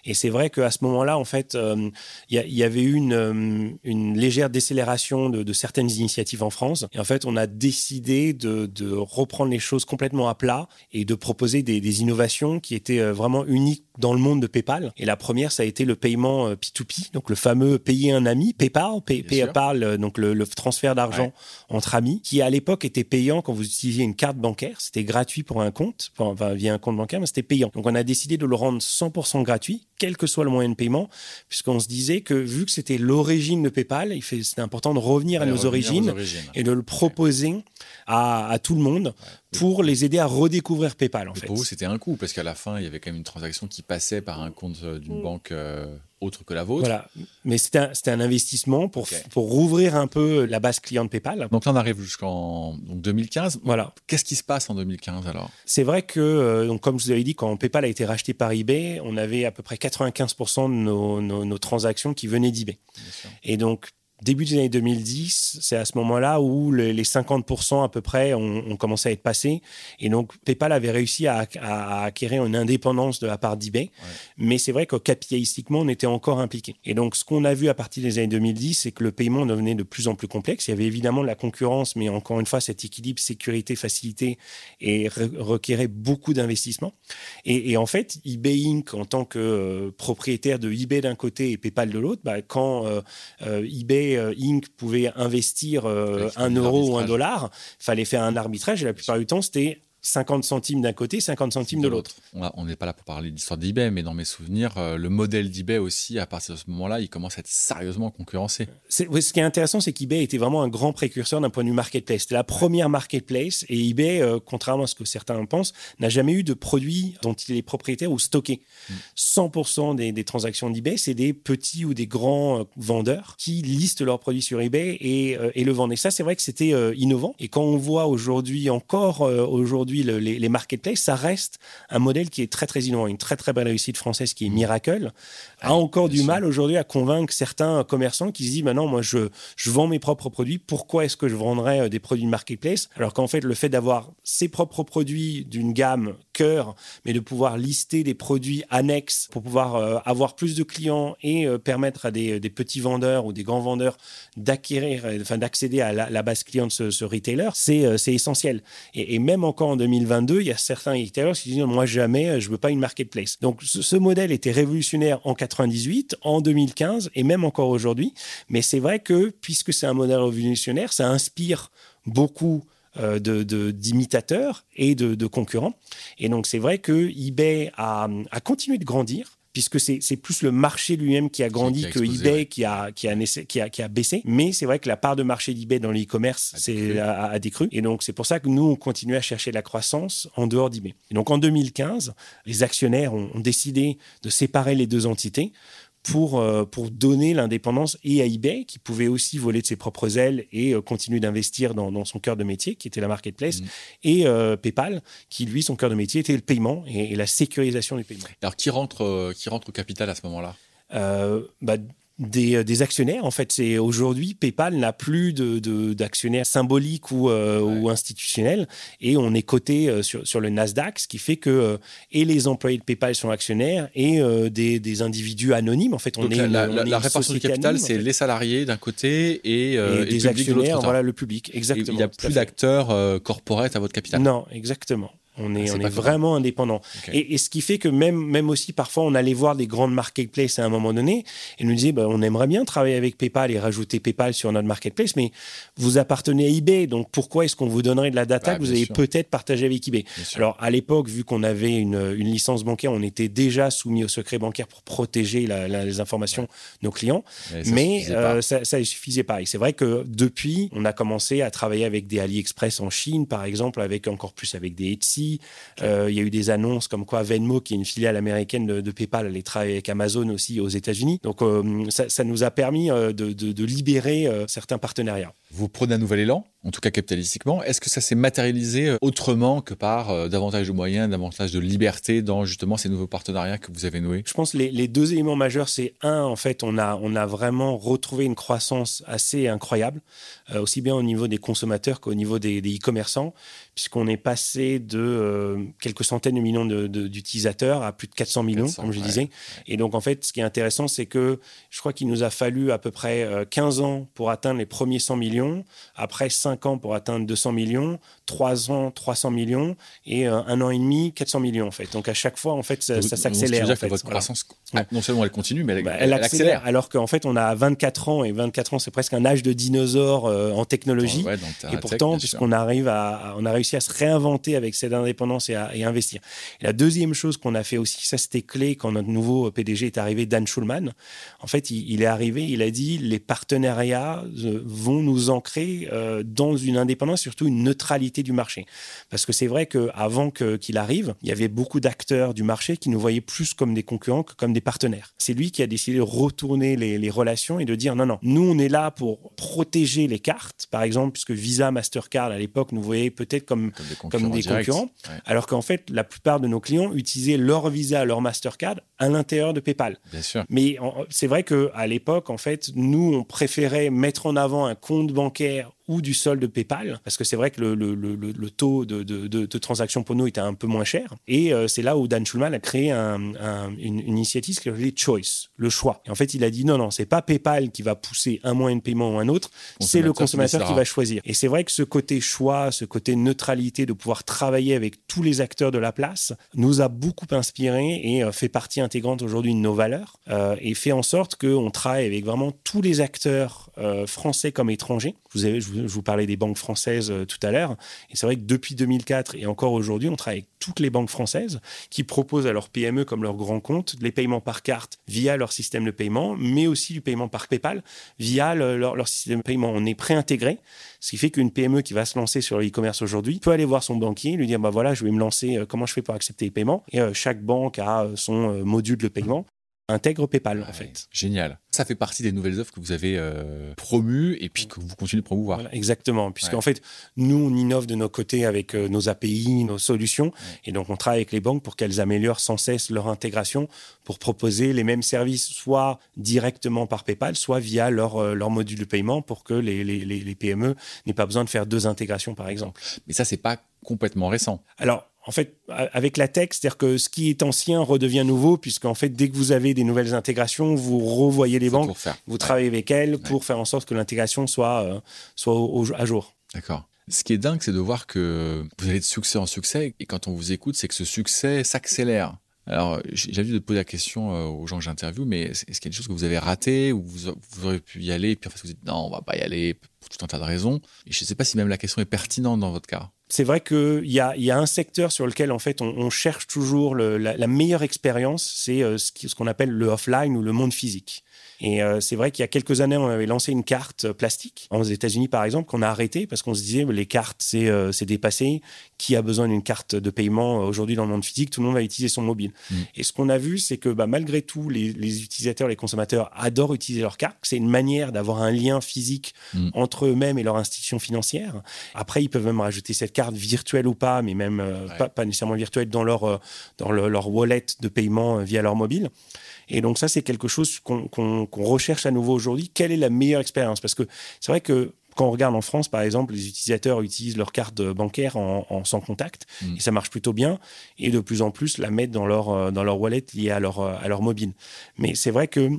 Et c'est vrai qu'à ce moment-là, en fait, euh, il y, avait eu une, une légère décélération de, de, certaines initiatives en France. Et en fait, on a décidé de de reprendre les choses complètement à plat et de proposer des, innovations qui étaient euh, vraiment uniques dans le monde de PayPal. Et la première, ça a été le paiement P2P, euh, donc le fameux payer un ami, PayPal, PayPal, euh, donc le, transfert d'argent entre amis, qui à l'époque était payant quand vous utilisiez une carte bancaire. C'était gratuit pour un compte, enfin via un compte bancaire, mais c'était payant. Donc on a décidé de le rendre 100% gratuit, quel que soit le moyen de paiement, puisqu'on se disait que vu que c'était l'origine de PayPal, c'était important de revenir à nos origines, et de le proposer à, à tout le monde pour les aider à redécouvrir PayPal. En fait. Pour vous, c'était un coup, parce qu'à la fin, il y avait quand même une transaction qui passait par un compte euh, d'une mm. banque euh, autre que la vôtre. Voilà, mais c'était un, un, investissement pour, pour rouvrir un peu la base client de PayPal. Donc là, on arrive jusqu'en 2015. Voilà. Qu'est-ce qui se passe en 2015 alors? C'est vrai que, euh, donc, comme je vous avais dit, quand PayPal a été racheté par eBay, on avait à peu près 95% de nos, nos, nos transactions qui venaient d'eBay. Et donc, début des années 2010, c'est à ce moment-là où les 50% à peu près ont, commencé à être passés. Et donc, PayPal avait réussi à, acquérir une indépendance de la part d'eBay. Mais c'est vrai que capitalistiquement, on était encore impliqué. Et donc, ce qu'on a vu à partir des années 2010, c'est que le paiement devenait de plus en plus complexe. Il y avait évidemment de la concurrence, mais encore une fois, cet équilibre sécurité, facilité et requérait beaucoup d'investissement. Et, en fait, eBay Inc., en tant que euh, propriétaire de eBay d'un côté et PayPal de l'autre, bah, quand euh, euh, eBay euh, Inc. pouvait investir euh, un euro ou un dollar, fallait faire un arbitrage et la plupart du temps, c'était 50 centimes d'un côté, 50 centimes de l'autre. On n'est pas là pour parler de l'histoire d'eBay, mais dans mes souvenirs, euh, le modèle d'eBay aussi, à partir de ce moment-là, il commence à être sérieusement concurrencé. ce qui est intéressant, c'est qu'eBay était vraiment un grand précurseur d'un point de vue marketplace. C'était la première marketplace et eBay, euh, contrairement à ce que certains pensent, n'a jamais eu de produit dont il est propriétaire ou stocké. 100% mm. des, transactions d'eBay, c'est des petits ou des grands euh, vendeurs qui listent leurs produits sur eBay et, et le vendent. Et ça, c'est vrai que c'était innovant. Et quand on voit aujourd'hui, encore aujourd'hui, les, marketplaces, ça reste un modèle qui est très très innovant. Une très très belle réussite française qui est mmh. Miracle a encore du mal aujourd'hui à convaincre certains commerçants qui se disent maintenant, moi je, je vends mes propres produits, pourquoi est-ce que je vendrais euh, des produits de marketplace? Alors qu'en fait, le fait d'avoir ses propres produits d'une gamme mais de pouvoir lister des produits annexes pour pouvoir euh, avoir plus de clients et euh, permettre à des, petits vendeurs ou des grands vendeurs d'acquérir, enfin d'accéder à la, base client de ce, retailer, c'est essentiel. Et, même encore en 2022, il y a certains retailers qui disent moi jamais, euh, je veux pas une marketplace. Donc ce, modèle était révolutionnaire en 98, en 2015 et même encore aujourd'hui. Mais c'est vrai que puisque c'est un modèle révolutionnaire, ça inspire beaucoup euh, de d'imitateurs et de, de, concurrents. Et donc c'est vrai que eBay a, a continué de grandir puisque c'est plus le marché lui-même qui a grandi que eBay qui, a, qui, a, qui, a, qui, a, baissé. Mais c'est vrai que la part de marché d'eBay dans l'e-commerce a, a, décru. Et donc, c'est pour ça que nous, on continue à chercher la croissance en dehors d'eBay. Et donc, en 2015, les actionnaires ont décidé de séparer les deux entités pour, euh, pour donner l'indépendance et à eBay, qui pouvait aussi voler de ses propres ailes et euh, continuer d'investir dans, dans, son cœur de métier, qui était la marketplace, mm. et euh, PayPal, qui lui, son cœur de métier était le paiement et, la sécurisation du paiement. Alors, qui rentre, qui rentre au capital à ce moment-là? Bah, des, des actionnaires. En fait, c'est aujourd'hui PayPal n'a plus de, d'actionnaires symboliques ou, ou institutionnels et on est coté sur, sur le Nasdaq, ce qui fait que et les employés de PayPal sont actionnaires et des, des, individus anonymes. En fait, on est la, la, répartition du capital, c'est les salariés d'un côté et, des actionnaires, voilà le public. Exactement. Il n'y a plus d'acteurs corporate à votre capital. Non, exactement. On est, ah, on est vraiment indépendant. Et, ce qui fait que même, même aussi, parfois, on allait voir des grandes marketplaces à un moment donné et nous disait, bah, on aimerait bien travailler avec PayPal et rajouter PayPal sur notre marketplace, mais vous appartenez à eBay, donc pourquoi est-ce qu'on vous donnerait de la data bah, que vous allez peut-être partager avec eBay? Alors, à l'époque, vu qu'on avait une, une, licence bancaire, on était déjà soumis au secret bancaire pour protéger les informations de nos clients, mais, ça, ne euh, suffisait pas. Et c'est vrai que depuis, on a commencé à travailler avec des AliExpress en Chine, par exemple, avec encore plus avec des Etsy, euh, il y a eu des annonces comme quoi Venmo, qui est une filiale américaine de, PayPal, allait travailler avec Amazon aussi aux États-Unis. Donc euh, ça, nous a permis euh, de libérer certains partenariats. Vous prenez un nouvel élan? En tout cas capitalistiquement. Est-ce que ça s'est matérialisé euh, autrement que par euh, davantage de moyens, davantage de liberté dans justement ces nouveaux partenariats que vous avez noués? Je pense que les, deux éléments majeurs, c'est un, en fait, on a, on a vraiment retrouvé une croissance assez incroyable, euh, aussi bien au niveau des consommateurs qu'au niveau des e-commerçants, puisqu'on est passé de quelques centaines de millions d'utilisateurs à plus de 400 millions, comme je disais. Et donc, en fait, ce qui est intéressant, c'est que je crois qu'il nous a fallu à peu près 15 ans pour atteindre les premiers 100 millions, après 5 ans pour atteindre 200 millions, 3 ans 300 millions et euh, un an et demi 400 millions en fait. Donc à chaque fois en fait ça, s'accélère. En fait. votre croissance non seulement elle continue mais elle, bah, accélère, Alors qu'en fait on a 24 ans et 24 ans c'est presque un âge de dinosaure euh, en technologie. et pourtant puisqu'on arrive à on a réussi à se réinventer avec cette indépendance et à investir. Et la deuxième chose qu'on a fait aussi ça c'était clé quand notre nouveau PDG est arrivé Dan Schulman. En fait il, il est arrivé il a dit les partenariats euh, vont nous ancrer dans une indépendance, surtout une neutralité du marché. Parce que c'est vrai qu'avant qu'il arrive, il y avait beaucoup d'acteurs du marché qui nous voyaient plus comme des concurrents que comme des partenaires. C'est lui qui a décidé de retourner les, relations et de dire non, non, nous, on est là pour protéger les cartes, par exemple, puisque Visa, Mastercard, à l'époque, nous voyaient peut-être comme, comme des concurrents, alors qu'en fait, la plupart de nos clients utilisaient leur Visa, leur Mastercard à l'intérieur de PayPal. Bien sûr. Mais c'est vrai qu'à l'époque, en fait, nous, on préférait mettre en avant un compte bancaire ou du solde PayPal, parce que c'est vrai que le, le, le, le taux de, de, de, transaction pour nous était un peu moins cher. Et euh, c'est là où Dan Schulman a créé un, une, une, initiative qui s'appelle Choice, le choix. Et en fait, il a dit non, non, c'est pas PayPal qui va pousser un moyen de paiement ou un autre, c'est le consommateur qui va choisir. Et c'est vrai que ce côté choix, ce côté neutralité, de pouvoir travailler avec tous les acteurs de la place, nous a beaucoup inspiré et euh, fait partie intégrante aujourd'hui de nos valeurs euh, et fait en sorte qu'on travaille avec vraiment tous les acteurs français comme étrangers. Vous avez, je vous parlais des banques françaises euh, tout à l'heure. Et c'est vrai que depuis 2004 et encore aujourd'hui, on travaille avec toutes les banques françaises qui proposent à leurs PME comme leurs grands comptes les paiements par carte via leur système de paiement, mais aussi du paiement par PayPal via leur, système de paiement. On est préintégré, ce qui fait qu'une PME qui va se lancer sur le e-commerce aujourd'hui peut aller voir son banquier, lui dire bah voilà, je vais me lancer, euh, comment je fais pour accepter les paiements? Et euh, chaque banque a son module de paiement intègre PayPal en fait. Génial. Ça fait partie des nouvelles offres que vous avez euh, promues et puis que vous continuez de promouvoir. exactement, puisqu'en en fait, nous, on innove de nos côtés avec euh, nos API, nos solutions, et donc on travaille avec les banques pour qu'elles améliorent sans cesse leur intégration pour proposer les mêmes services, soit directement par PayPal, soit via leur, euh, leur module de paiement pour que les, les, les PME n'aient pas besoin de faire deux intégrations, par exemple. Mais ça, c'est pas complètement récent. Alors, en fait, avec la tech, c'est-à-dire que ce qui est ancien redevient nouveau, puisqu'en fait, dès que vous avez des nouvelles intégrations, vous revoyez les banques, vous travaillez avec elles pour faire en sorte que l'intégration soit, euh, soit à jour. D'accord. Ce qui est dingue, c'est de voir que vous allez de succès en succès, et quand on vous écoute, c'est que ce succès s'accélère. Alors, j'ai envie de poser la question euh, aux gens que j'interviewe, mais est-ce qu'il y a des choses que vous avez ratées, ou vous, auriez pu y aller, et puis en fait, vous dites non, on va pas y aller, pour tout un tas de raisons. Et je ne sais pas si même la question est pertinente dans votre cas c'est vrai qu'il y a, un secteur sur lequel en fait on, cherche toujours la, meilleure expérience, c'est euh, ce qu'on appelle le offline ou le monde physique. Et euh, c'est vrai qu'il y a quelques années, on avait lancé une carte plastique aux États-Unis, par exemple, qu'on a arrêté parce qu'on se disait les cartes, c'est euh, dépassé. Qui a besoin d'une carte de paiement aujourd'hui dans le monde physique? Tout le monde va utiliser son mobile. Mm. Et ce qu'on a vu, c'est que bah, malgré tout, les, utilisateurs, les consommateurs adorent utiliser leur carte. C'est une manière d'avoir un lien physique mm. entre eux-mêmes et leur institution financière. Après, ils peuvent même rajouter cette carte virtuelle ou pas, mais même euh, pas, nécessairement virtuelle dans leur, dans leur wallet de paiement via leur mobile. Et donc ça, c'est quelque chose qu'on recherche à nouveau aujourd'hui quelle est la meilleure expérience? Parce que c'est vrai que quand on regarde en France, par exemple, les utilisateurs utilisent leur carte bancaire en, sans contact mm. et ça marche plutôt bien. Et de plus en plus la mettent dans leur, euh, dans leur wallet lié à leur, euh, à leur mobile. Mais c'est vrai que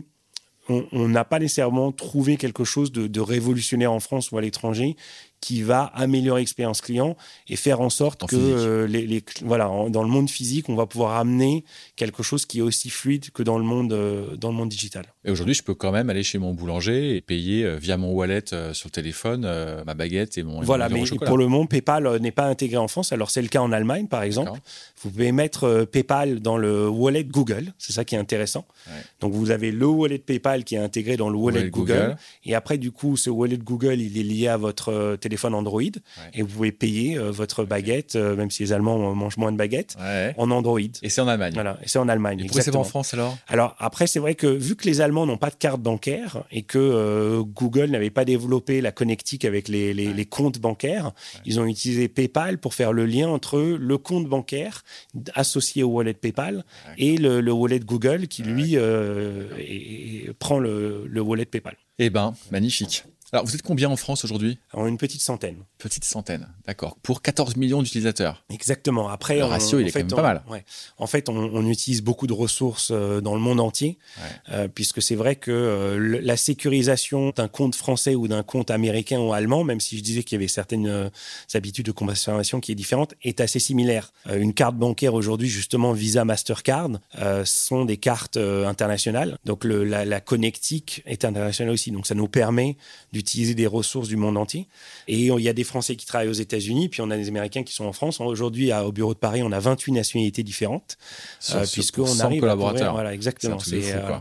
on n'a pas nécessairement trouvé quelque chose de, de, révolutionnaire en France ou à l'étranger qui va améliorer l'expérience client et faire en sorte que euh, les, voilà dans le monde physique on va pouvoir amener quelque chose qui est aussi fluide que dans le monde euh, dans le monde digital. Et aujourd'hui je peux quand même aller chez mon boulanger et payer euh, via mon wallet sur le téléphone ma baguette et mon voilà mais pour le moment PayPal n'est pas intégré en France. Alors c'est le cas en Allemagne par exemple. Vous pouvez mettre PayPal dans le wallet Google. C'est ça qui est intéressant. Donc vous avez le wallet PayPal qui est intégré dans le wallet, Google, Google, et après du coup ce wallet Google il est lié à votre téléphone Android. Et vous pouvez payer euh, votre baguette, euh, même si les Allemands mangent moins de baguettes, en Android. Et c'est en Allemagne. Voilà, et c'est en Allemagne. Et pourquoi c'est pas en France alors? Alors après, c'est vrai que vu que les Allemands n'ont pas de carte bancaire et que euh, Google n'avait pas développé la connectique avec les, les, comptes bancaires, ils ont utilisé PayPal pour faire le lien entre le compte bancaire associé au wallet PayPal et le, wallet Google qui lui prend le, le wallet PayPal. Eh ben, magnifique. Alors, vous êtes combien en France aujourd'hui? Une petite centaine. Petite centaine, d'accord. Pour 14 millions d'utilisateurs. Exactement. Après, le ratio, il est quand même pas mal. Ouais. En fait, on, utilise beaucoup de ressources euh, dans le monde entier, euh, puisque c'est vrai que euh, la sécurisation d'un compte français ou d'un compte américain ou allemand, même si je disais qu'il y avait certaines habitudes de consommation qui est différente, est assez similaire. une carte bancaire aujourd'hui, justement Visa, Mastercard, sont des cartes internationales. Donc le, la, la connectique est internationale aussi. Donc ça nous permet du utiliser des ressources du monde entier. Et il y a des Français qui travaillent aux États-Unis, puis on a des Américains qui sont en France. Aujourd'hui, au bureau de Paris, on a 28 nationalités différentes, euh, puisqu'on arrive collaborateurs. voilà, exactement. Euh,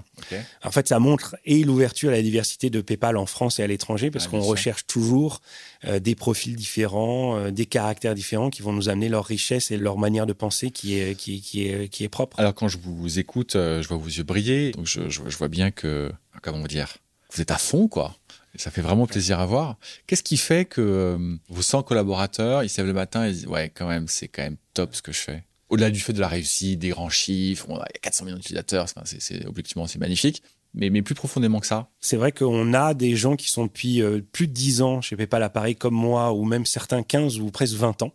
en fait, ça montre et l'ouverture à la diversité de PayPal en France et à l'étranger, parce qu'on recherche toujours euh, des profils différents, des caractères différents qui vont nous amener leur richesse et leur manière de penser qui est, qui, qui est, qui est propre. Alors, quand je vous écoute, je vois vos yeux briller, donc je, je, je vois bien que, comment dire, vous êtes à fond, quoi. Ça fait vraiment plaisir à voir. Qu'est-ce qui fait que euh, vos 100 collaborateurs, ils se lèvent le matin et disent Ouais, quand même, c'est quand même top ce que je fais Au-delà du fait de la réussite, des grands chiffres, il y a 400 millions d'utilisateurs, c'est, objectivement, c'est magnifique. Mais, mais, plus profondément que ça. C'est vrai qu'on a des gens qui sont depuis euh, plus de 10 ans chez PayPal Appareil comme moi, ou même certains 15 ou presque 20 ans,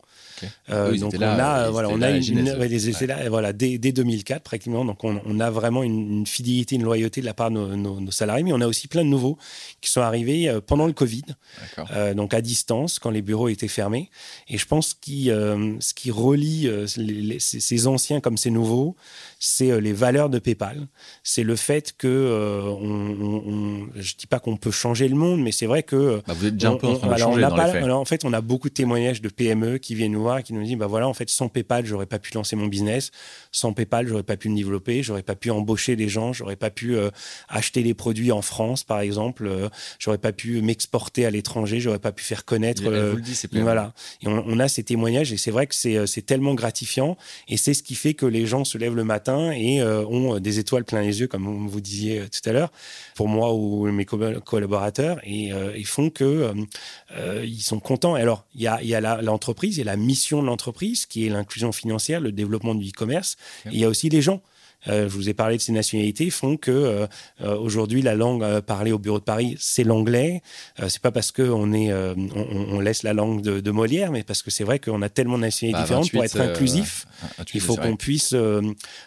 euh, donc on a, voilà, on a une, voilà, dès, 2004 pratiquement. Donc on, a vraiment une, fidélité, une loyauté de la part de nos, salariés, mais on a aussi plein de nouveaux qui sont arrivés euh, pendant le Covid, euh, donc à distance quand les bureaux étaient fermés. Et je pense que ce qui relie ces, anciens comme ces nouveaux, c'est les valeurs de PayPal. C'est le fait que on, je dis pas qu'on peut changer le monde, mais c'est vrai que bah, vous êtes déjà un peu en train de changer dans les faits. en fait, on a beaucoup de témoignages de PME qui viennent nous qui nous dit bah voilà en fait sans PayPal j'aurais pas pu lancer mon business. Sans PayPal j'aurais pas pu me développer. J'aurais pas pu embaucher des gens. J'aurais pas pu euh, acheter les produits en France par exemple. Euh, j'aurais pas pu m'exporter à l'étranger. J'aurais pas pu faire connaître euh, vous le dit, voilà. Et on, a ces témoignages et c'est vrai que c'est c'est tellement gratifiant. Et c'est ce qui fait que les gens se lèvent le matin et ont des étoiles plein les yeux comme vous disiez tout à l'heure pour moi ou mes collaborateurs. Et ils font que ils sont contents. Alors il y a il y a l'entreprise et la mission mission de l'entreprise, qui est l'inclusion financière, le développement du e-commerce. Il y a aussi les gens. Euh, je vous ai parlé de ces nationalités, font que euh, euh, aujourd'hui la langue parlée au bureau de Paris, c'est l'anglais. c'est pas parce qu'on est, on, laisse la langue de, Molière, mais parce que c'est vrai qu'on a tellement de nationalités bah, différentes pour être inclusif. il faut qu'on puisse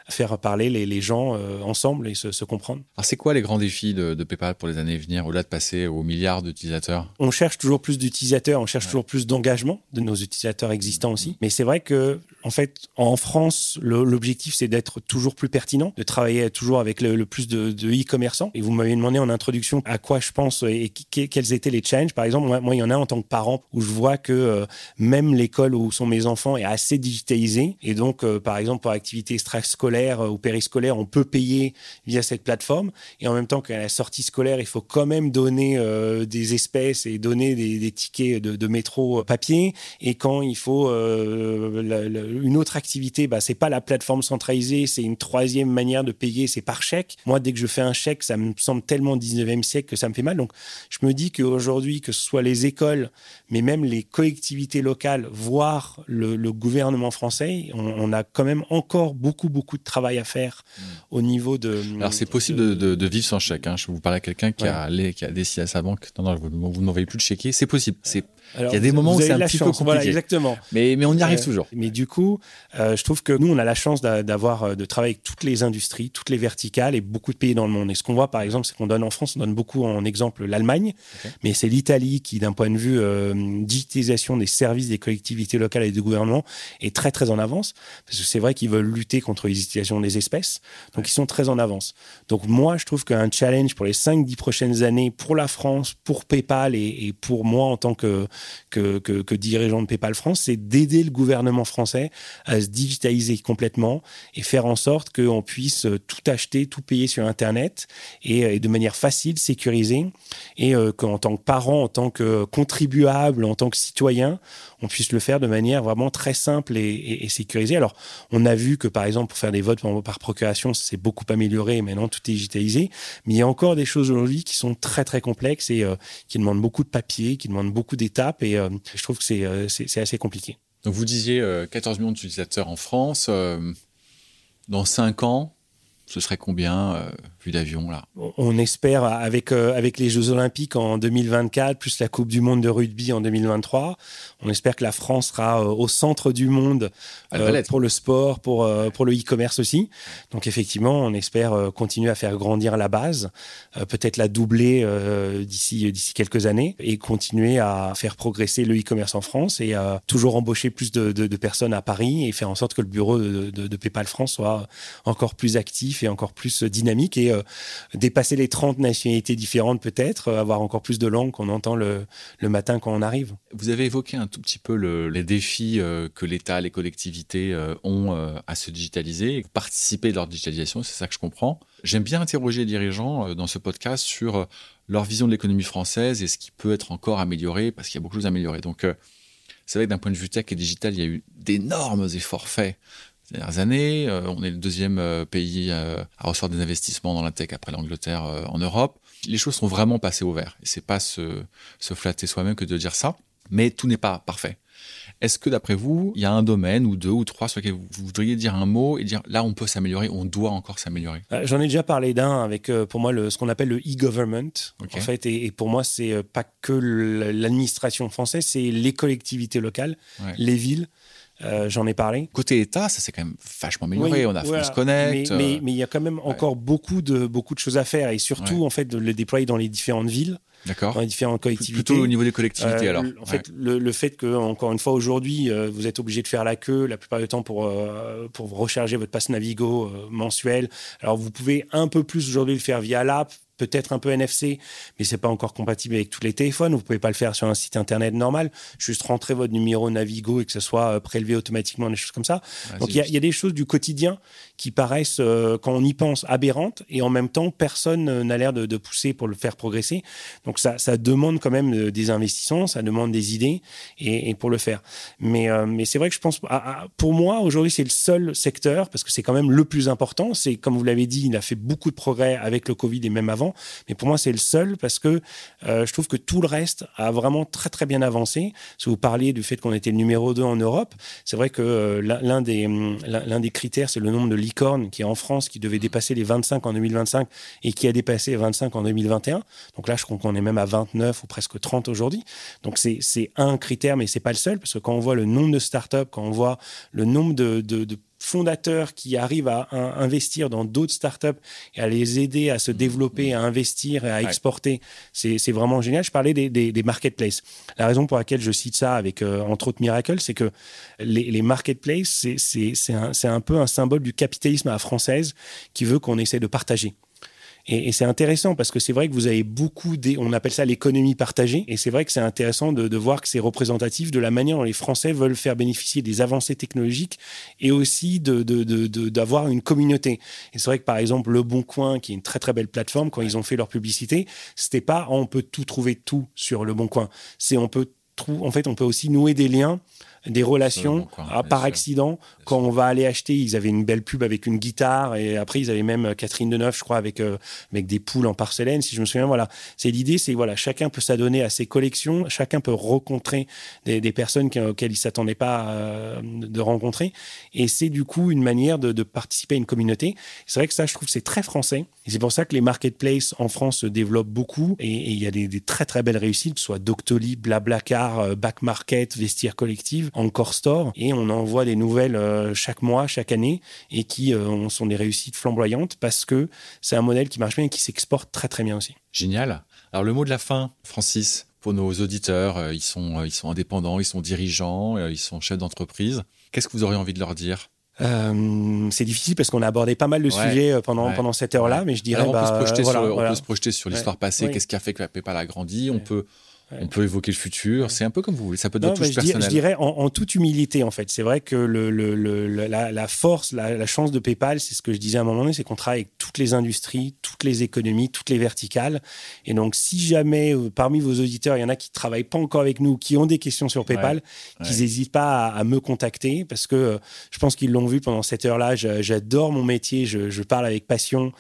faire parler les, gens ensemble et se, comprendre. Alors c'est quoi les grands défis de, PayPal pour les années à venir, au-delà de passer aux milliards d'utilisateurs? On cherche toujours plus d'utilisateurs, on cherche toujours plus d'engagement de nos utilisateurs existants aussi. Mais c'est vrai que en fait, en France, l'objectif c'est d'être toujours plus pertinent de travailler toujours avec le, plus de e-commerçants. et vous m'avez demandé en introduction à quoi je pense et quels étaient les challenges. Par exemple, moi, il y en a en tant que parent où je vois que euh, même l'école où sont mes enfants est assez digitalisée. Et donc, euh, par exemple, pour activités extrascolaires euh, ou périscolaires, on peut payer via cette plateforme. Et en même temps qu'à la sortie scolaire, il faut quand même donner des espèces et donner des, tickets de, métro papier. Et quand il faut une autre activité, bah, c'est pas la plateforme centralisée, c'est une troisième manière de payer, c'est par chèque. Moi, dès que je fais un chèque, ça me semble tellement 19e siècle que ça me fait mal. Donc, je me dis qu'aujourd'hui, que ce soit les écoles, mais même les collectivités locales, voire le, gouvernement français, on, a quand même encore beaucoup, beaucoup de travail à faire mmh. au niveau de. Alors, c'est possible de, vivre sans chèque. Hein. Je vous parle à quelqu'un qui, a, qui a décidé à sa banque non, non, vous, vous n'envoyez plus de chéquier. C'est possible. C'est il y a des moments où c'est un petit peu compliqué. Voilà, exactement. Mais, mais on y arrive toujours. Mais du coup, euh, je trouve que nous, on a la chance d'avoir, euh, de travailler avec toutes les industries, toutes les verticales et beaucoup de pays dans le monde. Et ce qu'on voit, par exemple, c'est qu'on donne en France, on donne beaucoup en exemple l'Allemagne, mais c'est l'Italie qui, d'un point de vue euh, digitalisation des services des collectivités locales et du gouvernement, est très, très en avance. Parce que c'est vrai qu'ils veulent lutter contre les utilisations des espèces. Donc, ils sont très en avance. Donc, moi, je trouve qu'un challenge pour les 5-10 prochaines années, pour la France, pour PayPal et, et pour moi en tant que que, dirigeant de PayPal France, c'est d'aider le gouvernement français à se digitaliser complètement et faire en sorte qu'on puisse tout acheter, tout payer sur Internet et, de manière facile, sécurisée, et euh, qu'en tant que parent, en tant que contribuable, en tant que citoyen, on puisse le faire de manière vraiment très simple et, sécurisée. Alors, on a vu que, par exemple, pour faire des votes par, procuration, c'est beaucoup amélioré. Maintenant, tout est digitalisé. Mais il y a encore des choses aujourd'hui qui sont très, très complexes et euh, qui demandent beaucoup de papier, qui demandent beaucoup d'étapes. Et euh, je trouve que euh, c'est assez compliqué. Donc, vous disiez 14 millions d'utilisateurs en France. dans 5 ans, ce serait combien euh, vu d'avion là? On espère avec euh, avec les Jeux Olympiques en 2024 plus la Coupe du Monde de rugby en 2023, on espère que la France sera euh, au centre du monde pour le sport, pour pour le e-commerce aussi. Donc effectivement, on espère continuer à faire grandir la base, peut-être la doubler d'ici d'ici quelques années et continuer à faire progresser le e-commerce en France et toujours embaucher plus de, de, personnes à Paris et faire en sorte que le bureau de, de PayPal France soit encore plus actif et encore plus dynamique et euh, dépasser les 30 nationalités différentes peut-être, euh, avoir encore plus de langues qu'on entend le, matin quand on arrive. Vous avez évoqué un tout petit peu les défis euh, que l'État, les collectivités ont à se digitaliser, participer de leur digitalisation, c'est ça que je comprends. J'aime bien interroger les dirigeants dans ce podcast sur leur vision de l'économie française et ce qui peut être encore amélioré, parce qu'il y a beaucoup de choses à améliorer. Donc, c'est vrai que d'un point de vue tech et digital, il y a eu d'énormes efforts faits dernières années. Euh, on est le deuxième euh, pays euh, à recevoir des investissements dans la tech après l'Angleterre en Europe. Les choses sont vraiment passées au vert. Et c'est pas se, se flatter soi-même que de dire ça. Mais tout n'est pas parfait. Est-ce que d'après vous, il y a un domaine ou deux ou trois sur lequel vous voudriez dire un mot et dire là on peut s'améliorer, on doit encore s'améliorer? J'en ai déjà parlé d'un avec pour moi le, ce qu'on appelle le e-government. En fait, et, pour moi c'est pas que l'administration française, c'est les collectivités locales, les villes. Euh, j'en ai parlé. Côté État, ça s'est quand même vachement amélioré. on a France Connect. Mais, il y a quand même encore beaucoup, de, beaucoup de choses à faire et surtout, en fait, de le déployer dans les différentes villes. D'accord. Dans les différentes collectivités. Plutôt au niveau des collectivités, euh, alors. En fait, le, fait que, encore une fois, aujourd'hui, euh, vous êtes obligé de faire la queue la plupart du temps pour, pour recharger votre passe Navigo mensuel. Alors, vous pouvez un peu plus aujourd'hui le faire via l'app peut-être un peu NFC, mais c'est pas encore compatible avec tous les téléphones. Vous pouvez pas le faire sur un site internet normal. Juste rentrer votre numéro Navigo et que ce soit euh, prélevé automatiquement, des choses comme ça. Donc il y, a des choses du quotidien qui paraissent, euh, quand on y pense, aberrantes et en même temps, personne euh, n'a l'air de, pousser pour le faire progresser. Donc ça, ça demande quand même des investissements, ça demande des idées et, pour le faire. Mais, mais c'est vrai que je pense, pour moi, aujourd'hui, c'est le seul secteur, parce que c'est quand même le plus important. C'est, comme vous l'avez dit, il a fait beaucoup de progrès avec le Covid et même avant mais pour moi, c'est le seul parce que euh, je trouve que tout le reste a vraiment très, très bien avancé. Si vous parliez du fait qu'on était le numéro 2 en Europe, c'est vrai que euh, l'un des, hum, l'un des critères, c'est le nombre de licornes qui est en France, qui devait dépasser les 25 en 2025 et qui a dépassé les 25 en 2021. Donc là, je crois qu'on est même à 29 ou presque 30 aujourd'hui. Donc c'est un critère, mais c'est pas le seul parce que quand on voit le nombre de startups, quand on voit le nombre de fondateurs qui arrivent à, investir dans d'autres startups et à les aider à se développer, à investir et à exporter. C'est vraiment génial. Je parlais des, des, marketplaces. La raison pour laquelle je cite ça avec, euh, entre autres, Miracle, c'est que les, les marketplaces, c'est un, un peu un symbole du capitalisme à la française qui veut qu'on essaie de partager. Et, c'est intéressant parce que c'est vrai que vous avez beaucoup, des, on appelle ça l'économie partagée, et c'est vrai que c'est intéressant de, voir que c'est représentatif de la manière dont les Français veulent faire bénéficier des avancées technologiques et aussi d'avoir une communauté. Et c'est vrai que par exemple Le Bon Coin, qui est une très très belle plateforme, quand ils ont fait leur publicité, c'était pas on peut tout trouver tout sur Le Bon Coin, c'est on peut en fait, on peut aussi nouer des liens des relations ah, par accident. Quand on va aller acheter, ils avaient une belle pub avec une guitare et après ils avaient même euh, Catherine Deneuve, je crois, avec euh, avec des poules en porcelaine, si je me souviens. Voilà, c'est l'idée, c'est voilà, chacun peut s'adonner à ses collections, chacun peut rencontrer des, des personnes auxquelles il s'attendait pas euh, de rencontrer, et c'est du coup une manière de, de participer à une communauté. C'est vrai que ça, je trouve, c'est très français. Et c'est pour ça que les marketplaces en France se développent beaucoup et il y a des, des, très très belles réussites, que ce soit Doctolib, Blablacar, Back Market, Vestiaire Collective, Encore Store, et on envoie des nouvelles chaque mois, chaque année, et qui sont des réussites flamboyantes parce que c'est un modèle qui marche bien et qui s'exporte très très bien aussi. Génial. Alors le mot de la fin, Francis, pour nos auditeurs, euh, ils sont, euh, ils sont indépendants, ils sont dirigeants, euh, ils sont chefs d'entreprise. Qu'est-ce que vous auriez envie de leur dire? C'est difficile parce qu'on a abordé pas mal de sujets pendant, pendant cette heure-là, mais je dirais. on, peut se projeter sur, on peut se projeter sur l'histoire passée, qu'est-ce qui a fait que la PayPal a grandi? On peut on peut évoquer le futur. C'est un peu comme vous voulez. Ça peut être touche je, dirais en, toute humilité, en fait. C'est vrai que le, la, force, la, chance de PayPal, c'est ce que je disais à un moment donné, c'est qu'on travaille avec toutes les industries, toutes les économies, toutes les verticales. Et donc, si jamais euh, parmi vos auditeurs, il y en a qui ne travaillent pas encore avec nous, qui ont des questions sur PayPal, qu'ils n'hésitent pas à, me contacter parce que euh, je pense qu'ils l'ont vu pendant cette heure-là. J'adore mon métier, je, parle avec passion.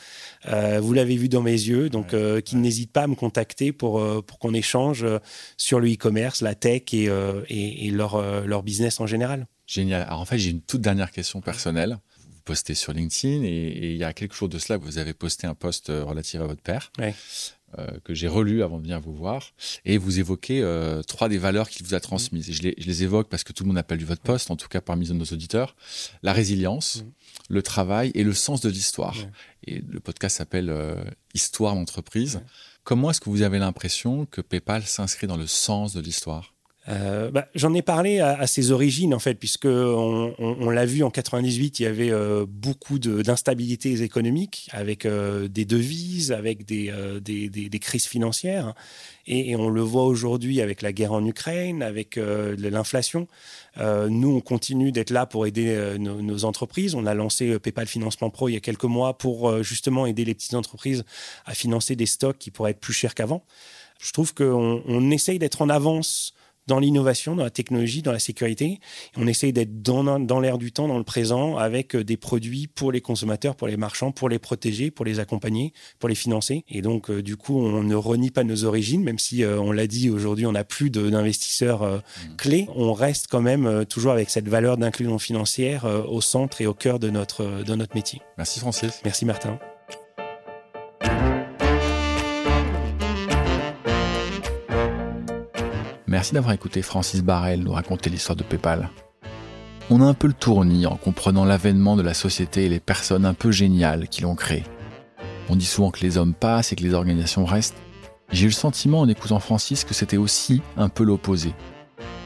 Euh, vous l'avez vu dans mes yeux, donc qu'ils n'hésitent pas à me contacter pour, pour qu'on échange sur le e-commerce, la tech et, euh, et, leur, euh, leur business en général. Génial. Alors en fait, j'ai une toute dernière question personnelle. Vous postez sur LinkedIn et, il y a quelques jours de cela, vous avez posté un post euh, relatif à votre père. que j'ai relu avant de venir vous voir, et vous évoquez trois des valeurs qu'il vous a transmises. Et je, les, je, les, évoque parce que tout le monde n'a pas lu votre poste, en tout cas parmi nos auditeurs. La résilience, le travail et le sens de l'histoire. Et le podcast s'appelle Histoire d'entreprise. Comment est-ce que vous avez l'impression que PayPal s'inscrit dans le sens de l'histoire? Euh, bah, J'en ai parlé à, ses origines, en fait, puisque on, l'a vu en 98, il y avait euh, beaucoup d'instabilités économiques, avec euh, des devises, avec des, des, crises financières. Et, on le voit aujourd'hui avec la guerre en Ukraine, avec l'inflation. nous, on continue d'être là pour aider nos, entreprises. On a lancé PayPal Financement Pro il y a quelques mois pour justement aider les petites entreprises à financer des stocks qui pourraient être plus chers qu'avant. Je trouve qu'on on essaye d'être en avance dans l'innovation, dans la technologie, dans la sécurité. on essaye d'être dans, dans l'air du temps, dans le présent, avec euh, des produits pour les consommateurs, pour les marchands, pour les protéger, pour les accompagner, pour les financer. Et donc, euh, du coup, on ne renie pas nos origines, même si, euh, on l'a dit, aujourd'hui, on n'a plus d'investisseurs mmh. clés. On reste quand même toujours avec cette valeur d'inclusion financière au centre et au cœur de notre, de notre métier. Merci Francis. Merci Martin. Merci d'avoir écouté Francis Barrel nous raconter l'histoire de PayPal. On a un peu le tournis en comprenant l'avènement de la société et les personnes un peu géniales qui l'ont créé. On dit souvent que les hommes passent et que les organisations restent. J'ai eu le sentiment en écoutant Francis que c'était aussi un peu l'opposé.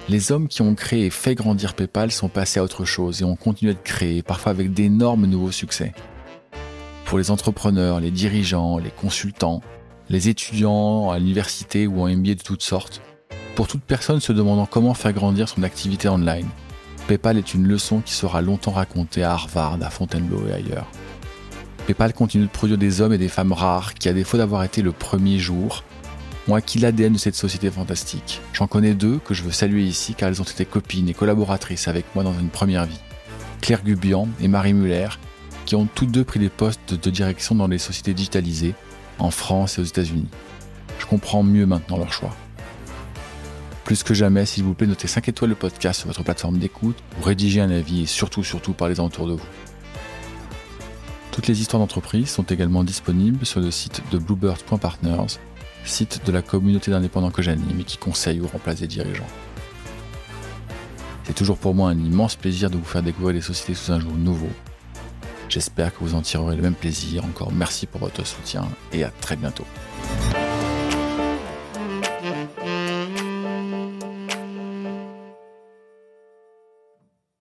Les hommes qui ont créé et fait grandir PayPal sont passés à autre chose et ont continué de créer, parfois avec d'énormes nouveaux succès. Pour les entrepreneurs, les dirigeants, les consultants, les étudiants à l'université ou en MBA de toutes sortes, pour toute personne se demandant comment faire grandir son activité online, PayPal est une leçon qui sera longtemps racontée à Harvard, à Fontainebleau et ailleurs. PayPal continue de produire des hommes et des femmes rares qui, à défaut d'avoir été le premier jour, ont acquis l'ADN de cette société fantastique. J'en connais deux que je veux saluer ici car elles ont été copines et collaboratrices avec moi dans une première vie. Claire Gubian et Marie Muller, qui ont toutes deux pris des postes de direction dans les sociétés digitalisées, en France et aux États-Unis. Je comprends mieux maintenant leur choix. Plus que jamais, s'il vous plaît, notez 5 étoiles le podcast sur votre plateforme d'écoute ou rédigez un avis et surtout, surtout, parlez-en autour de vous. Toutes les histoires d'entreprise sont également disponibles sur le site de bluebird.partners, site de la communauté d'indépendants que j'anime et qui conseille ou remplace des dirigeants. C'est toujours pour moi un immense plaisir de vous faire découvrir les sociétés sous un jour nouveau. J'espère que vous en tirerez le même plaisir. Encore merci pour votre soutien et à très bientôt.